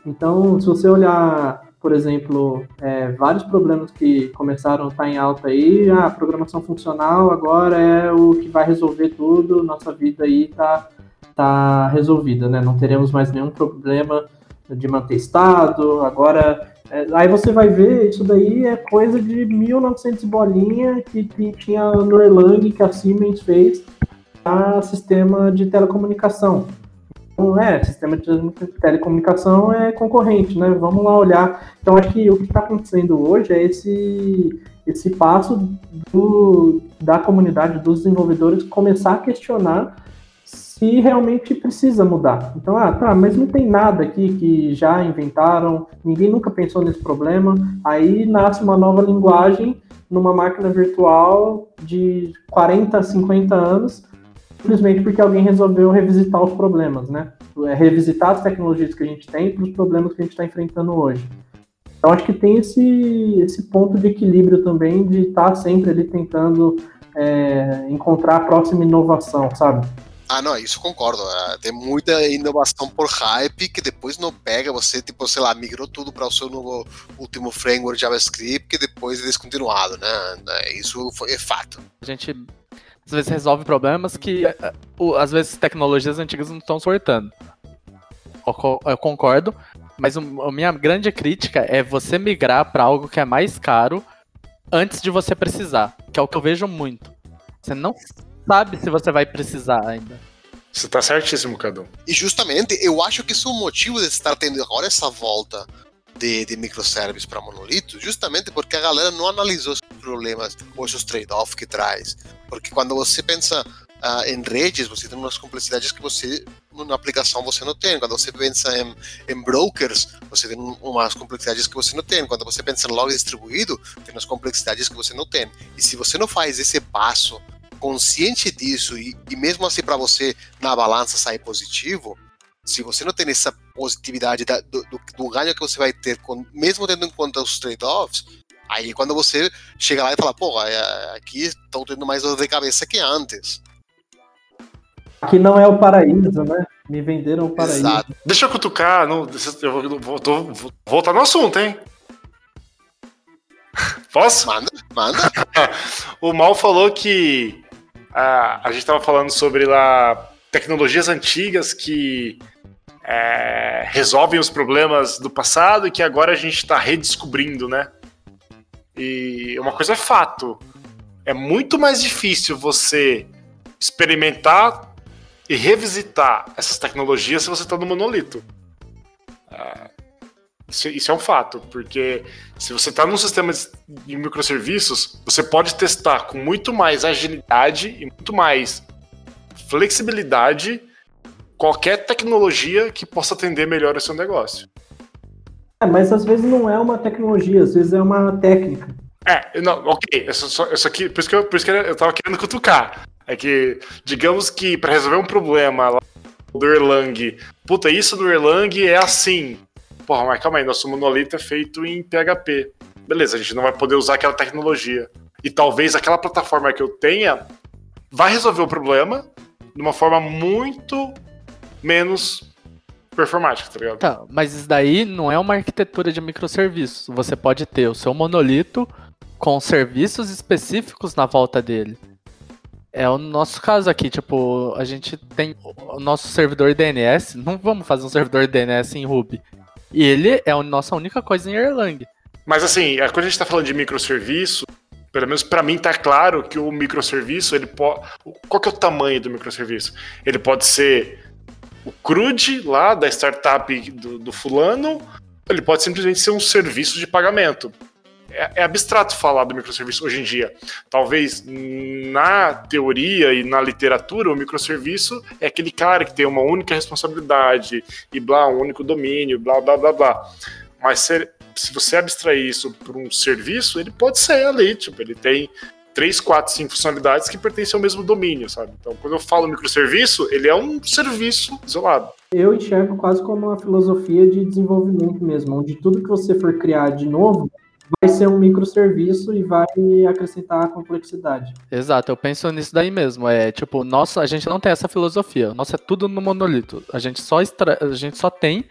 Então, se você olhar, por exemplo, é, vários problemas que começaram a estar em alta aí, a programação funcional agora é o que vai resolver tudo, nossa vida aí está tá resolvida, né? Não teremos mais nenhum problema de manter estado, agora é, aí você vai ver, isso daí é coisa de 1900 bolinha que, que tinha no Erlang, que a Siemens fez para sistema de telecomunicação. Então, é, sistema de telecomunicação é concorrente, né? Vamos lá olhar. Então, acho que o que está acontecendo hoje é esse, esse passo do, da comunidade, dos desenvolvedores, começar a questionar se realmente precisa mudar. Então, ah, tá, mas não tem nada aqui que já inventaram, ninguém nunca pensou nesse problema. Aí nasce uma nova linguagem numa máquina virtual de 40, 50 anos, simplesmente porque alguém resolveu revisitar os problemas, né? É, revisitar as tecnologias que a gente tem para os problemas que a gente está enfrentando hoje. Então, acho que tem esse, esse ponto de equilíbrio também de estar sempre ali tentando é, encontrar a próxima inovação, sabe? Ah, não, isso concordo. é, Tem muita inovação por hype que depois não pega. Você, tipo, sei lá, migrou tudo para o seu novo último framework JavaScript que depois é descontinuado, né? É, Isso é fato. A gente às vezes resolve problemas que eh, às vezes tecnologias antigas não estão suportando. Eu co- Eu concordo, mas a minha grande crítica é você migrar para algo que é mais caro antes de você precisar, que é o que eu vejo muito. Você não sabe se você vai precisar ainda. Você tá certíssimo, Cadu. E justamente, eu acho que isso é o motivo de estar tendo agora essa volta de, de microservices para monolito, justamente porque a galera não analisou os problemas ou esses trade-offs que traz. Porque quando você pensa ah, em redes, você tem umas complexidades que você, na aplicação, você não tem. Quando você pensa em, em brokers, você tem um- umas complexidades que você não tem. Quando você pensa em log distribuído, tem umas complexidades que você não tem. E se você não faz esse passo consciente disso e, e mesmo assim para você na balança sair positivo, se você não tem essa positividade da- do, do- do ganho que você vai ter, com, mesmo tendo em conta os trade-offs, aí quando você chega lá e fala, pô, é, aqui estou tendo mais dor de cabeça que antes. Aqui não é o paraíso, né? Me venderam o paraíso. Exato. Deixa eu cutucar. Não, eu vou, vou- tô- vou voltar no assunto, hein? Posso? Manda, manda. O Mal falou que ah, a gente estava falando sobre lá tecnologias antigas que é, resolvem os problemas do passado e que agora a gente está redescobrindo, né? E uma coisa é fato: é muito mais difícil você experimentar e revisitar essas tecnologias se você está no monolito. Ah, isso, isso é um fato, porque se você está num sistema de microserviços, você pode testar com muito mais agilidade e muito mais flexibilidade qualquer tecnologia que possa atender melhor o seu negócio. É, mas às vezes não é uma tecnologia, às vezes é uma técnica. É, não, ok, isso, isso aqui, por isso que, eu, por isso que eu tava querendo cutucar. É que, digamos que para resolver um problema lá do Erlang, puta, isso do Erlang é assim. Porra, mas calma aí, nosso monolito é feito em PHP. Beleza, a gente não vai poder usar aquela tecnologia. E talvez aquela plataforma que eu tenha vai resolver o problema de uma forma muito menos performática, tá ligado? Tá, mas isso daí não é uma arquitetura de microserviços. Você pode ter o seu monolito com serviços específicos na volta dele. É o nosso caso aqui, tipo, a gente tem o nosso servidor DNS, não vamos fazer um servidor DNS em Ruby. E ele é a nossa única coisa em Erlang. Mas assim, quando a gente tá falando de microserviço, pelo menos para mim tá claro que o microserviço, ele pode. Qual que é o tamanho do microserviço? Ele pode ser o CRUD lá da startup do, do fulano, ele pode simplesmente ser um serviço de pagamento. É, é, abstrato falar do microserviço hoje em dia. Talvez na teoria e na literatura, o microserviço é aquele cara que tem uma única responsabilidade e blá, um único domínio, blá, blá, blá, blá. Mas se, se você abstrair isso para um serviço, ele pode ser ali, tipo, ele tem três, quatro, cinco funcionalidades que pertencem ao mesmo domínio, sabe? Então, quando eu falo microserviço, ele é um serviço isolado. Eu enxergo quase como uma filosofia de desenvolvimento mesmo, onde tudo que você for criar de novo vai ser um microserviço e vai acrescentar complexidade. Exato, eu penso nisso daí mesmo. É tipo, nossa, a gente não tem essa filosofia. Nossa, é tudo no monolito. A gente só extra... a gente só tem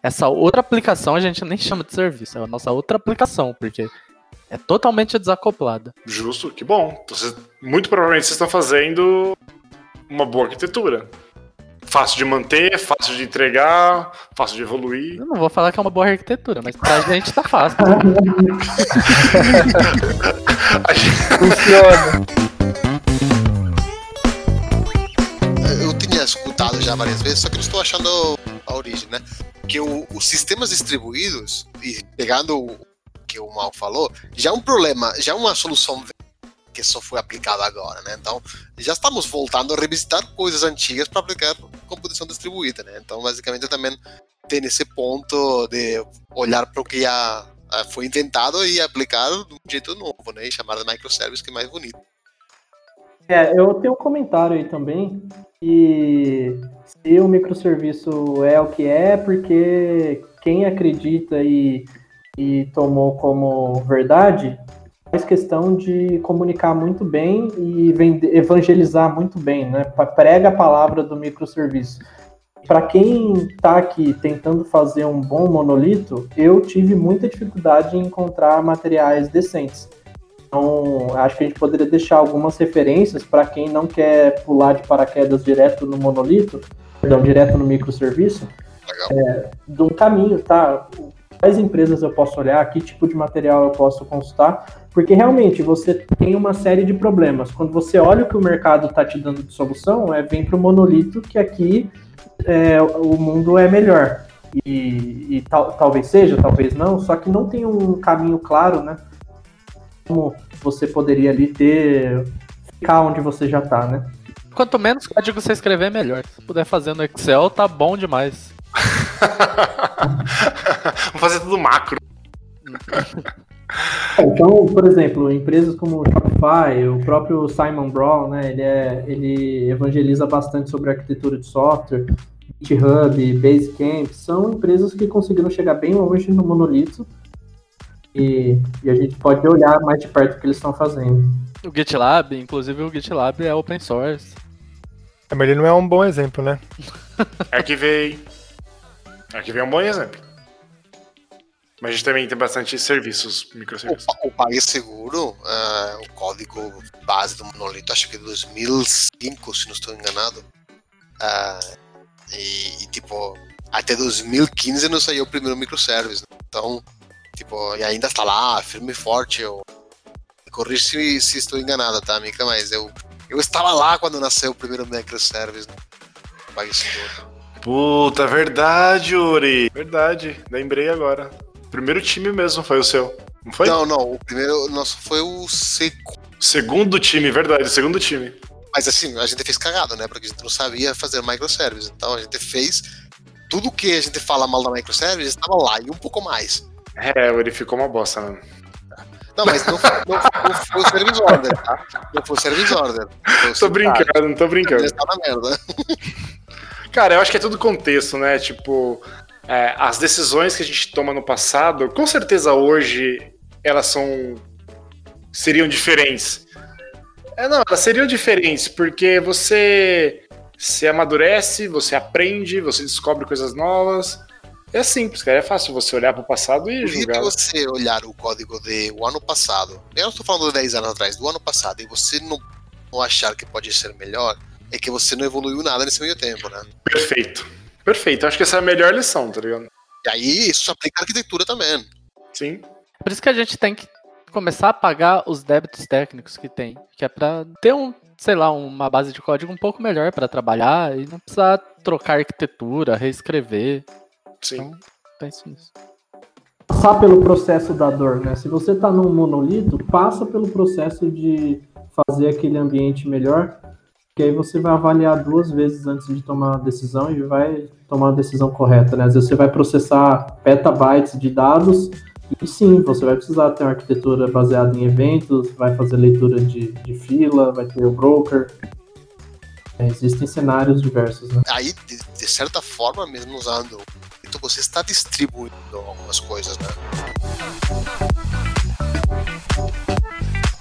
essa outra aplicação, a gente nem chama de serviço, é a nossa outra aplicação, porque é totalmente desacoplada. Justo, que bom. Então, muito provavelmente vocês estão fazendo uma boa arquitetura. Fácil de manter, fácil de entregar, fácil de evoluir. Eu não vou falar que é uma boa arquitetura, mas pra gente tá fácil. Funciona. Eu tinha escutado já várias vezes, só que não estou achando a origem, né? Que o, os sistemas distribuídos, e pegando que o Mal falou, já é um problema, já é uma solução que só foi aplicada agora, né? Então, já estamos voltando a revisitar coisas antigas para aplicar computação distribuída, né? Então, basicamente, também tem esse ponto de olhar para o que já foi inventado e aplicar de um jeito novo, né? E chamar de microservice que é mais bonito. É, eu tenho um comentário aí também que se o microserviço é o que é, porque quem acredita e e tomou como verdade, faz questão de comunicar muito bem e evangelizar muito bem, né? Prega a palavra do microserviço. Para quem está aqui tentando fazer um bom monolito, eu tive muita dificuldade em encontrar materiais decentes. Então, acho que a gente poderia deixar algumas referências para quem não quer pular de paraquedas direto no monolito, perdão, direto no microserviço, é, de um caminho, tá? Quais empresas eu posso olhar, que tipo de material eu posso consultar, porque realmente você tem uma série de problemas. Quando você olha o que o mercado está te dando de solução, é vem para o monolito que aqui é, o mundo é melhor. E, e tal, talvez seja, talvez não, só que não tem um caminho claro, né? Como você poderia ali ter, ficar onde você já está, né? Quanto menos código você escrever, melhor. Se puder fazer no Excel, tá bom demais. Vamos fazer tudo macro. Então, por exemplo, empresas como o Shopify, o próprio Simon Brown, né, ele, é, ele evangeliza bastante sobre arquitetura de software, GitHub, Basecamp, são empresas que conseguiram chegar bem longe no monolito e, e a gente pode olhar mais de perto o que eles estão fazendo. O GitLab, inclusive o GitLab é open source. É, mas ele não é um bom exemplo, né? É que veio. Aqui vem um bom exemplo. Mas a gente também tem bastante serviços, microserviços. O, o PagSeguro, uh, o código base do monolito, acho que é 2005, se não estou enganado. Uh, e, e, tipo, até 2015 não saiu o primeiro microservice. Né? Então, tipo, e ainda está lá, firme e forte. Eu, corrija se, se estou enganado, tá, Mica? Mas eu, eu estava lá quando nasceu o primeiro microservice, né? PagSeguro. Puta, verdade, Uri. Verdade, lembrei agora. Primeiro time mesmo foi o seu, não foi? Não, não, o primeiro nosso foi o segundo. Segundo time, verdade, segundo time. Mas assim, a gente fez cagado, né? Porque a gente não sabia fazer microservice. Então a gente fez tudo que a gente fala mal da microservice estava lá e um pouco mais. É, ele ficou uma bosta, mano. Não, mas não, não, não foi o service order, tá? Não foi o service order. tô brincando, não tô brincando. Tá na merda. Cara, eu acho que é tudo contexto, né? Tipo, é, as decisões que a gente toma no passado, com certeza hoje elas são. seriam diferentes. É, não, elas seriam diferentes, porque você você amadurece, você aprende, você descobre coisas novas. É simples, cara. É fácil você olhar para o passado e julgar. você olhar o código do ano passado, eu não estou falando de 10 anos atrás, do ano passado, e você não, não achar que pode ser melhor, é que você não evoluiu nada nesse meio tempo, né? Perfeito. Perfeito. Acho que essa é a melhor lição, tá ligado? E aí, isso aplica à arquitetura também. Sim. Por isso que a gente tem que começar a pagar os débitos técnicos que tem, que é para ter um, sei lá, uma base de código um pouco melhor para trabalhar e não precisar trocar arquitetura, reescrever. Sim. Então, penso nisso. Passar pelo processo da dor, né? Se você está num monolito, passa pelo processo de fazer aquele ambiente melhor, que aí você vai avaliar duas vezes antes de tomar uma decisão e vai tomar uma decisão correta, né? Às vezes você vai processar petabytes de dados e sim, você vai precisar ter uma arquitetura baseada em eventos, vai fazer leitura de, de fila, vai ter o broker. É, existem cenários diversos, né? Aí, de, de certa forma, mesmo usando, então você está distribuindo algumas coisas, né?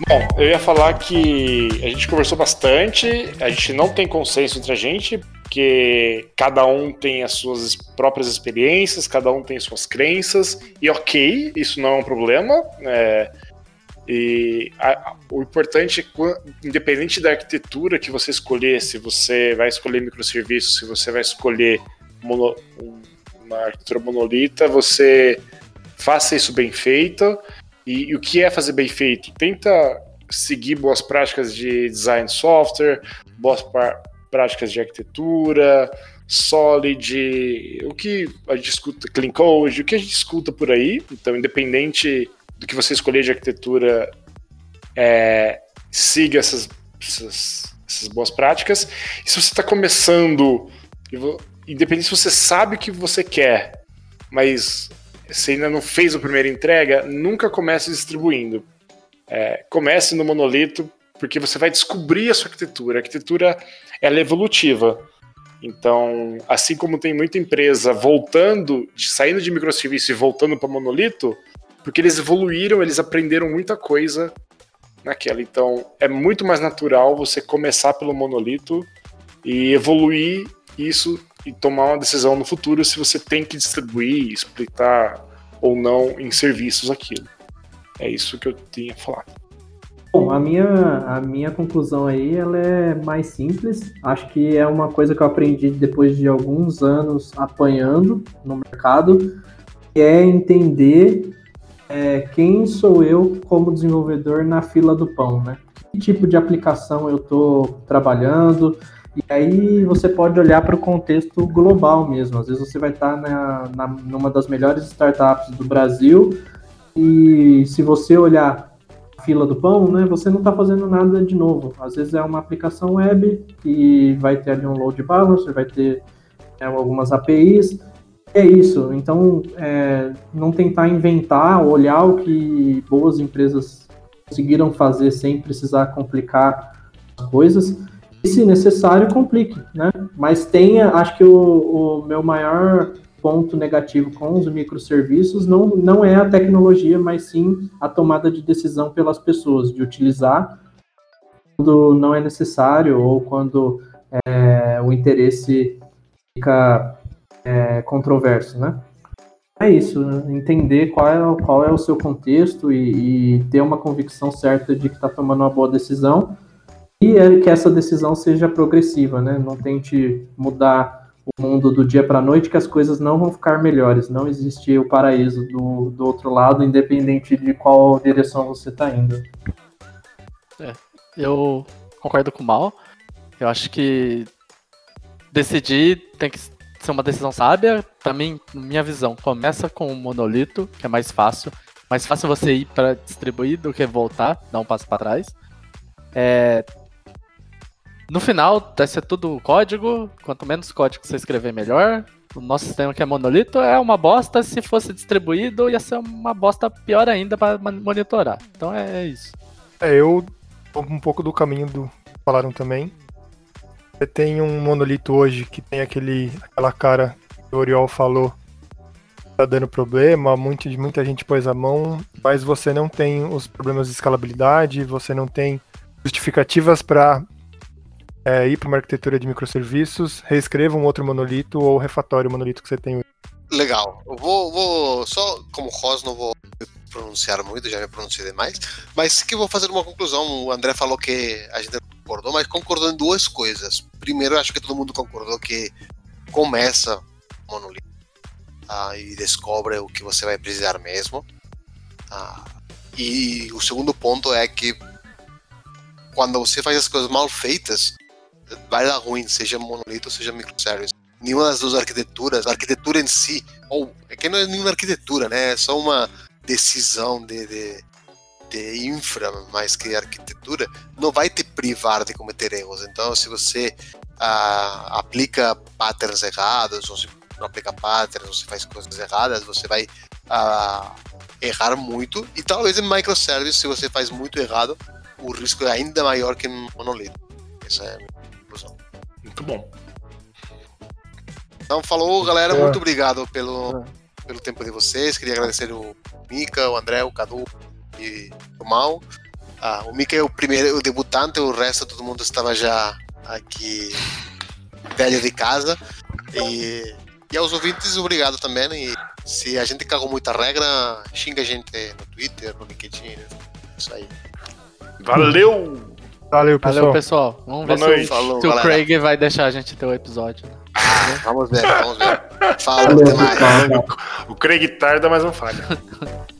Bom, eu ia falar que a gente conversou bastante, a gente não tem consenso entre a gente, porque cada um tem as suas próprias experiências, cada um tem suas crenças, e ok, isso não é um problema. É, e a, o importante é, independente da arquitetura que você escolher, se você vai escolher microserviços, se você vai escolher mono, uma arquitetura monolita, você faça isso bem feito. E, e, o que é fazer bem feito? Tenta seguir boas práticas de design software, boas práticas de arquitetura, solid, o que a gente escuta, clean code, o que a gente escuta por aí. Então, independente do que você escolher de arquitetura, é, siga essas, essas, essas, boas práticas. E se você está começando, independente se você sabe o que você quer, mas você ainda não fez a primeira entrega, nunca comece distribuindo. É, comece no monolito, porque você vai descobrir a sua arquitetura. A arquitetura ela é evolutiva. Então, assim como tem muita empresa voltando, saindo de microserviço e voltando para monolito, porque eles evoluíram, eles aprenderam muita coisa naquela. Então, é muito mais natural você começar pelo monolito e evoluir isso e tomar uma decisão no futuro se você tem que distribuir, splitar ou não em serviços aquilo. É isso que eu tinha falado. Bom, a minha, a minha conclusão aí ela é mais simples. Acho que é uma coisa que eu aprendi depois de alguns anos apanhando no mercado, que é entender é, quem sou eu como desenvolvedor na fila do pão, né? Que tipo de aplicação eu estou trabalhando, e aí você pode olhar para o contexto global mesmo. Às vezes você vai estar na, na, numa das melhores startups do Brasil e se você olhar fila do pão, né, você não está fazendo nada de novo. Às vezes é uma aplicação web que vai ter ali um load balancer, vai ter é, algumas APIs. É isso. Então, é, não tentar inventar, olhar o que boas empresas conseguiram fazer sem precisar complicar as coisas. E, se necessário, complique, né? Mas tenha, acho que o, o meu maior ponto negativo com os microserviços não, não é a tecnologia, mas sim a tomada de decisão pelas pessoas, de utilizar quando não é necessário ou quando é, o interesse fica é, controverso, né? É isso, entender qual é, qual é o seu contexto e, e ter uma convicção certa de que está tomando uma boa decisão e é que essa decisão seja progressiva, né? Não tente mudar o mundo do dia para a noite que as coisas não vão ficar melhores. Não existe o paraíso do, do outro lado, independente de qual direção você está indo. É, eu concordo com o Mal. Eu acho que decidir tem que ser uma decisão sábia. Para mim, minha visão, começa com o monolito, que é mais fácil. Mais fácil você ir para distribuir do que voltar, dar um passo para trás. É, no final, vai ser tudo código. Quanto menos código você escrever, melhor. O nosso sistema que é monolito é uma bosta. Se fosse distribuído, ia ser uma bosta pior ainda para monitorar. Então é isso. É, eu um pouco do caminho do falaram também. Você tem um monolito hoje que tem aquele aquela cara que o Oriol falou tá dando problema, muita, muita gente pôs a mão, mas você não tem os problemas de escalabilidade, você não tem justificativas para é, ir para uma arquitetura de microserviços, reescreva um outro monolito ou refatório o monolito que você tem. Legal. Eu vou, vou só como Ros não vou pronunciar muito, já me pronunciei demais, mas que vou fazer uma conclusão. O André falou que a gente concordou, mas concordou em duas coisas. Primeiro, acho que todo mundo concordou que começa o monolito ah, e descobre o que você vai precisar mesmo. Ah, e o segundo ponto é que quando você faz as coisas mal feitas, vai dar ruim, seja monolito ou seja microservice. Nenhuma das duas arquiteturas, a arquitetura em si, ou é que não é nenhuma arquitetura, né? É só uma decisão de, de, de infra mais que arquitetura, não vai te privar de cometer erros. Então, se você ah, aplica patterns errados, ou se não aplica patterns, ou se faz coisas erradas, você vai ah, errar muito. E talvez em microservice, se você faz muito errado, o risco é ainda maior que em monolito. Essa é a minha bom. Então, falou, galera. Muito obrigado pelo, pelo tempo de vocês. Queria agradecer o Mika, o André, o Cadu e o Mal. Ah, o Mika é o primeiro, o debutante, o resto todo mundo estava já aqui velho de casa. E, e aos ouvintes, obrigado também. E se a gente cagou muita regra, xinga a gente no Twitter, no LinkedIn. Isso aí. Valeu! Valeu, pessoal. Valeu, pessoal. Vamos Boa ver noite. se, Falou, se o Craig vai deixar a gente ter o episódio. Né? Vamos ver, vamos ver. Fala, até mais. O Craig tarda, mas não falha.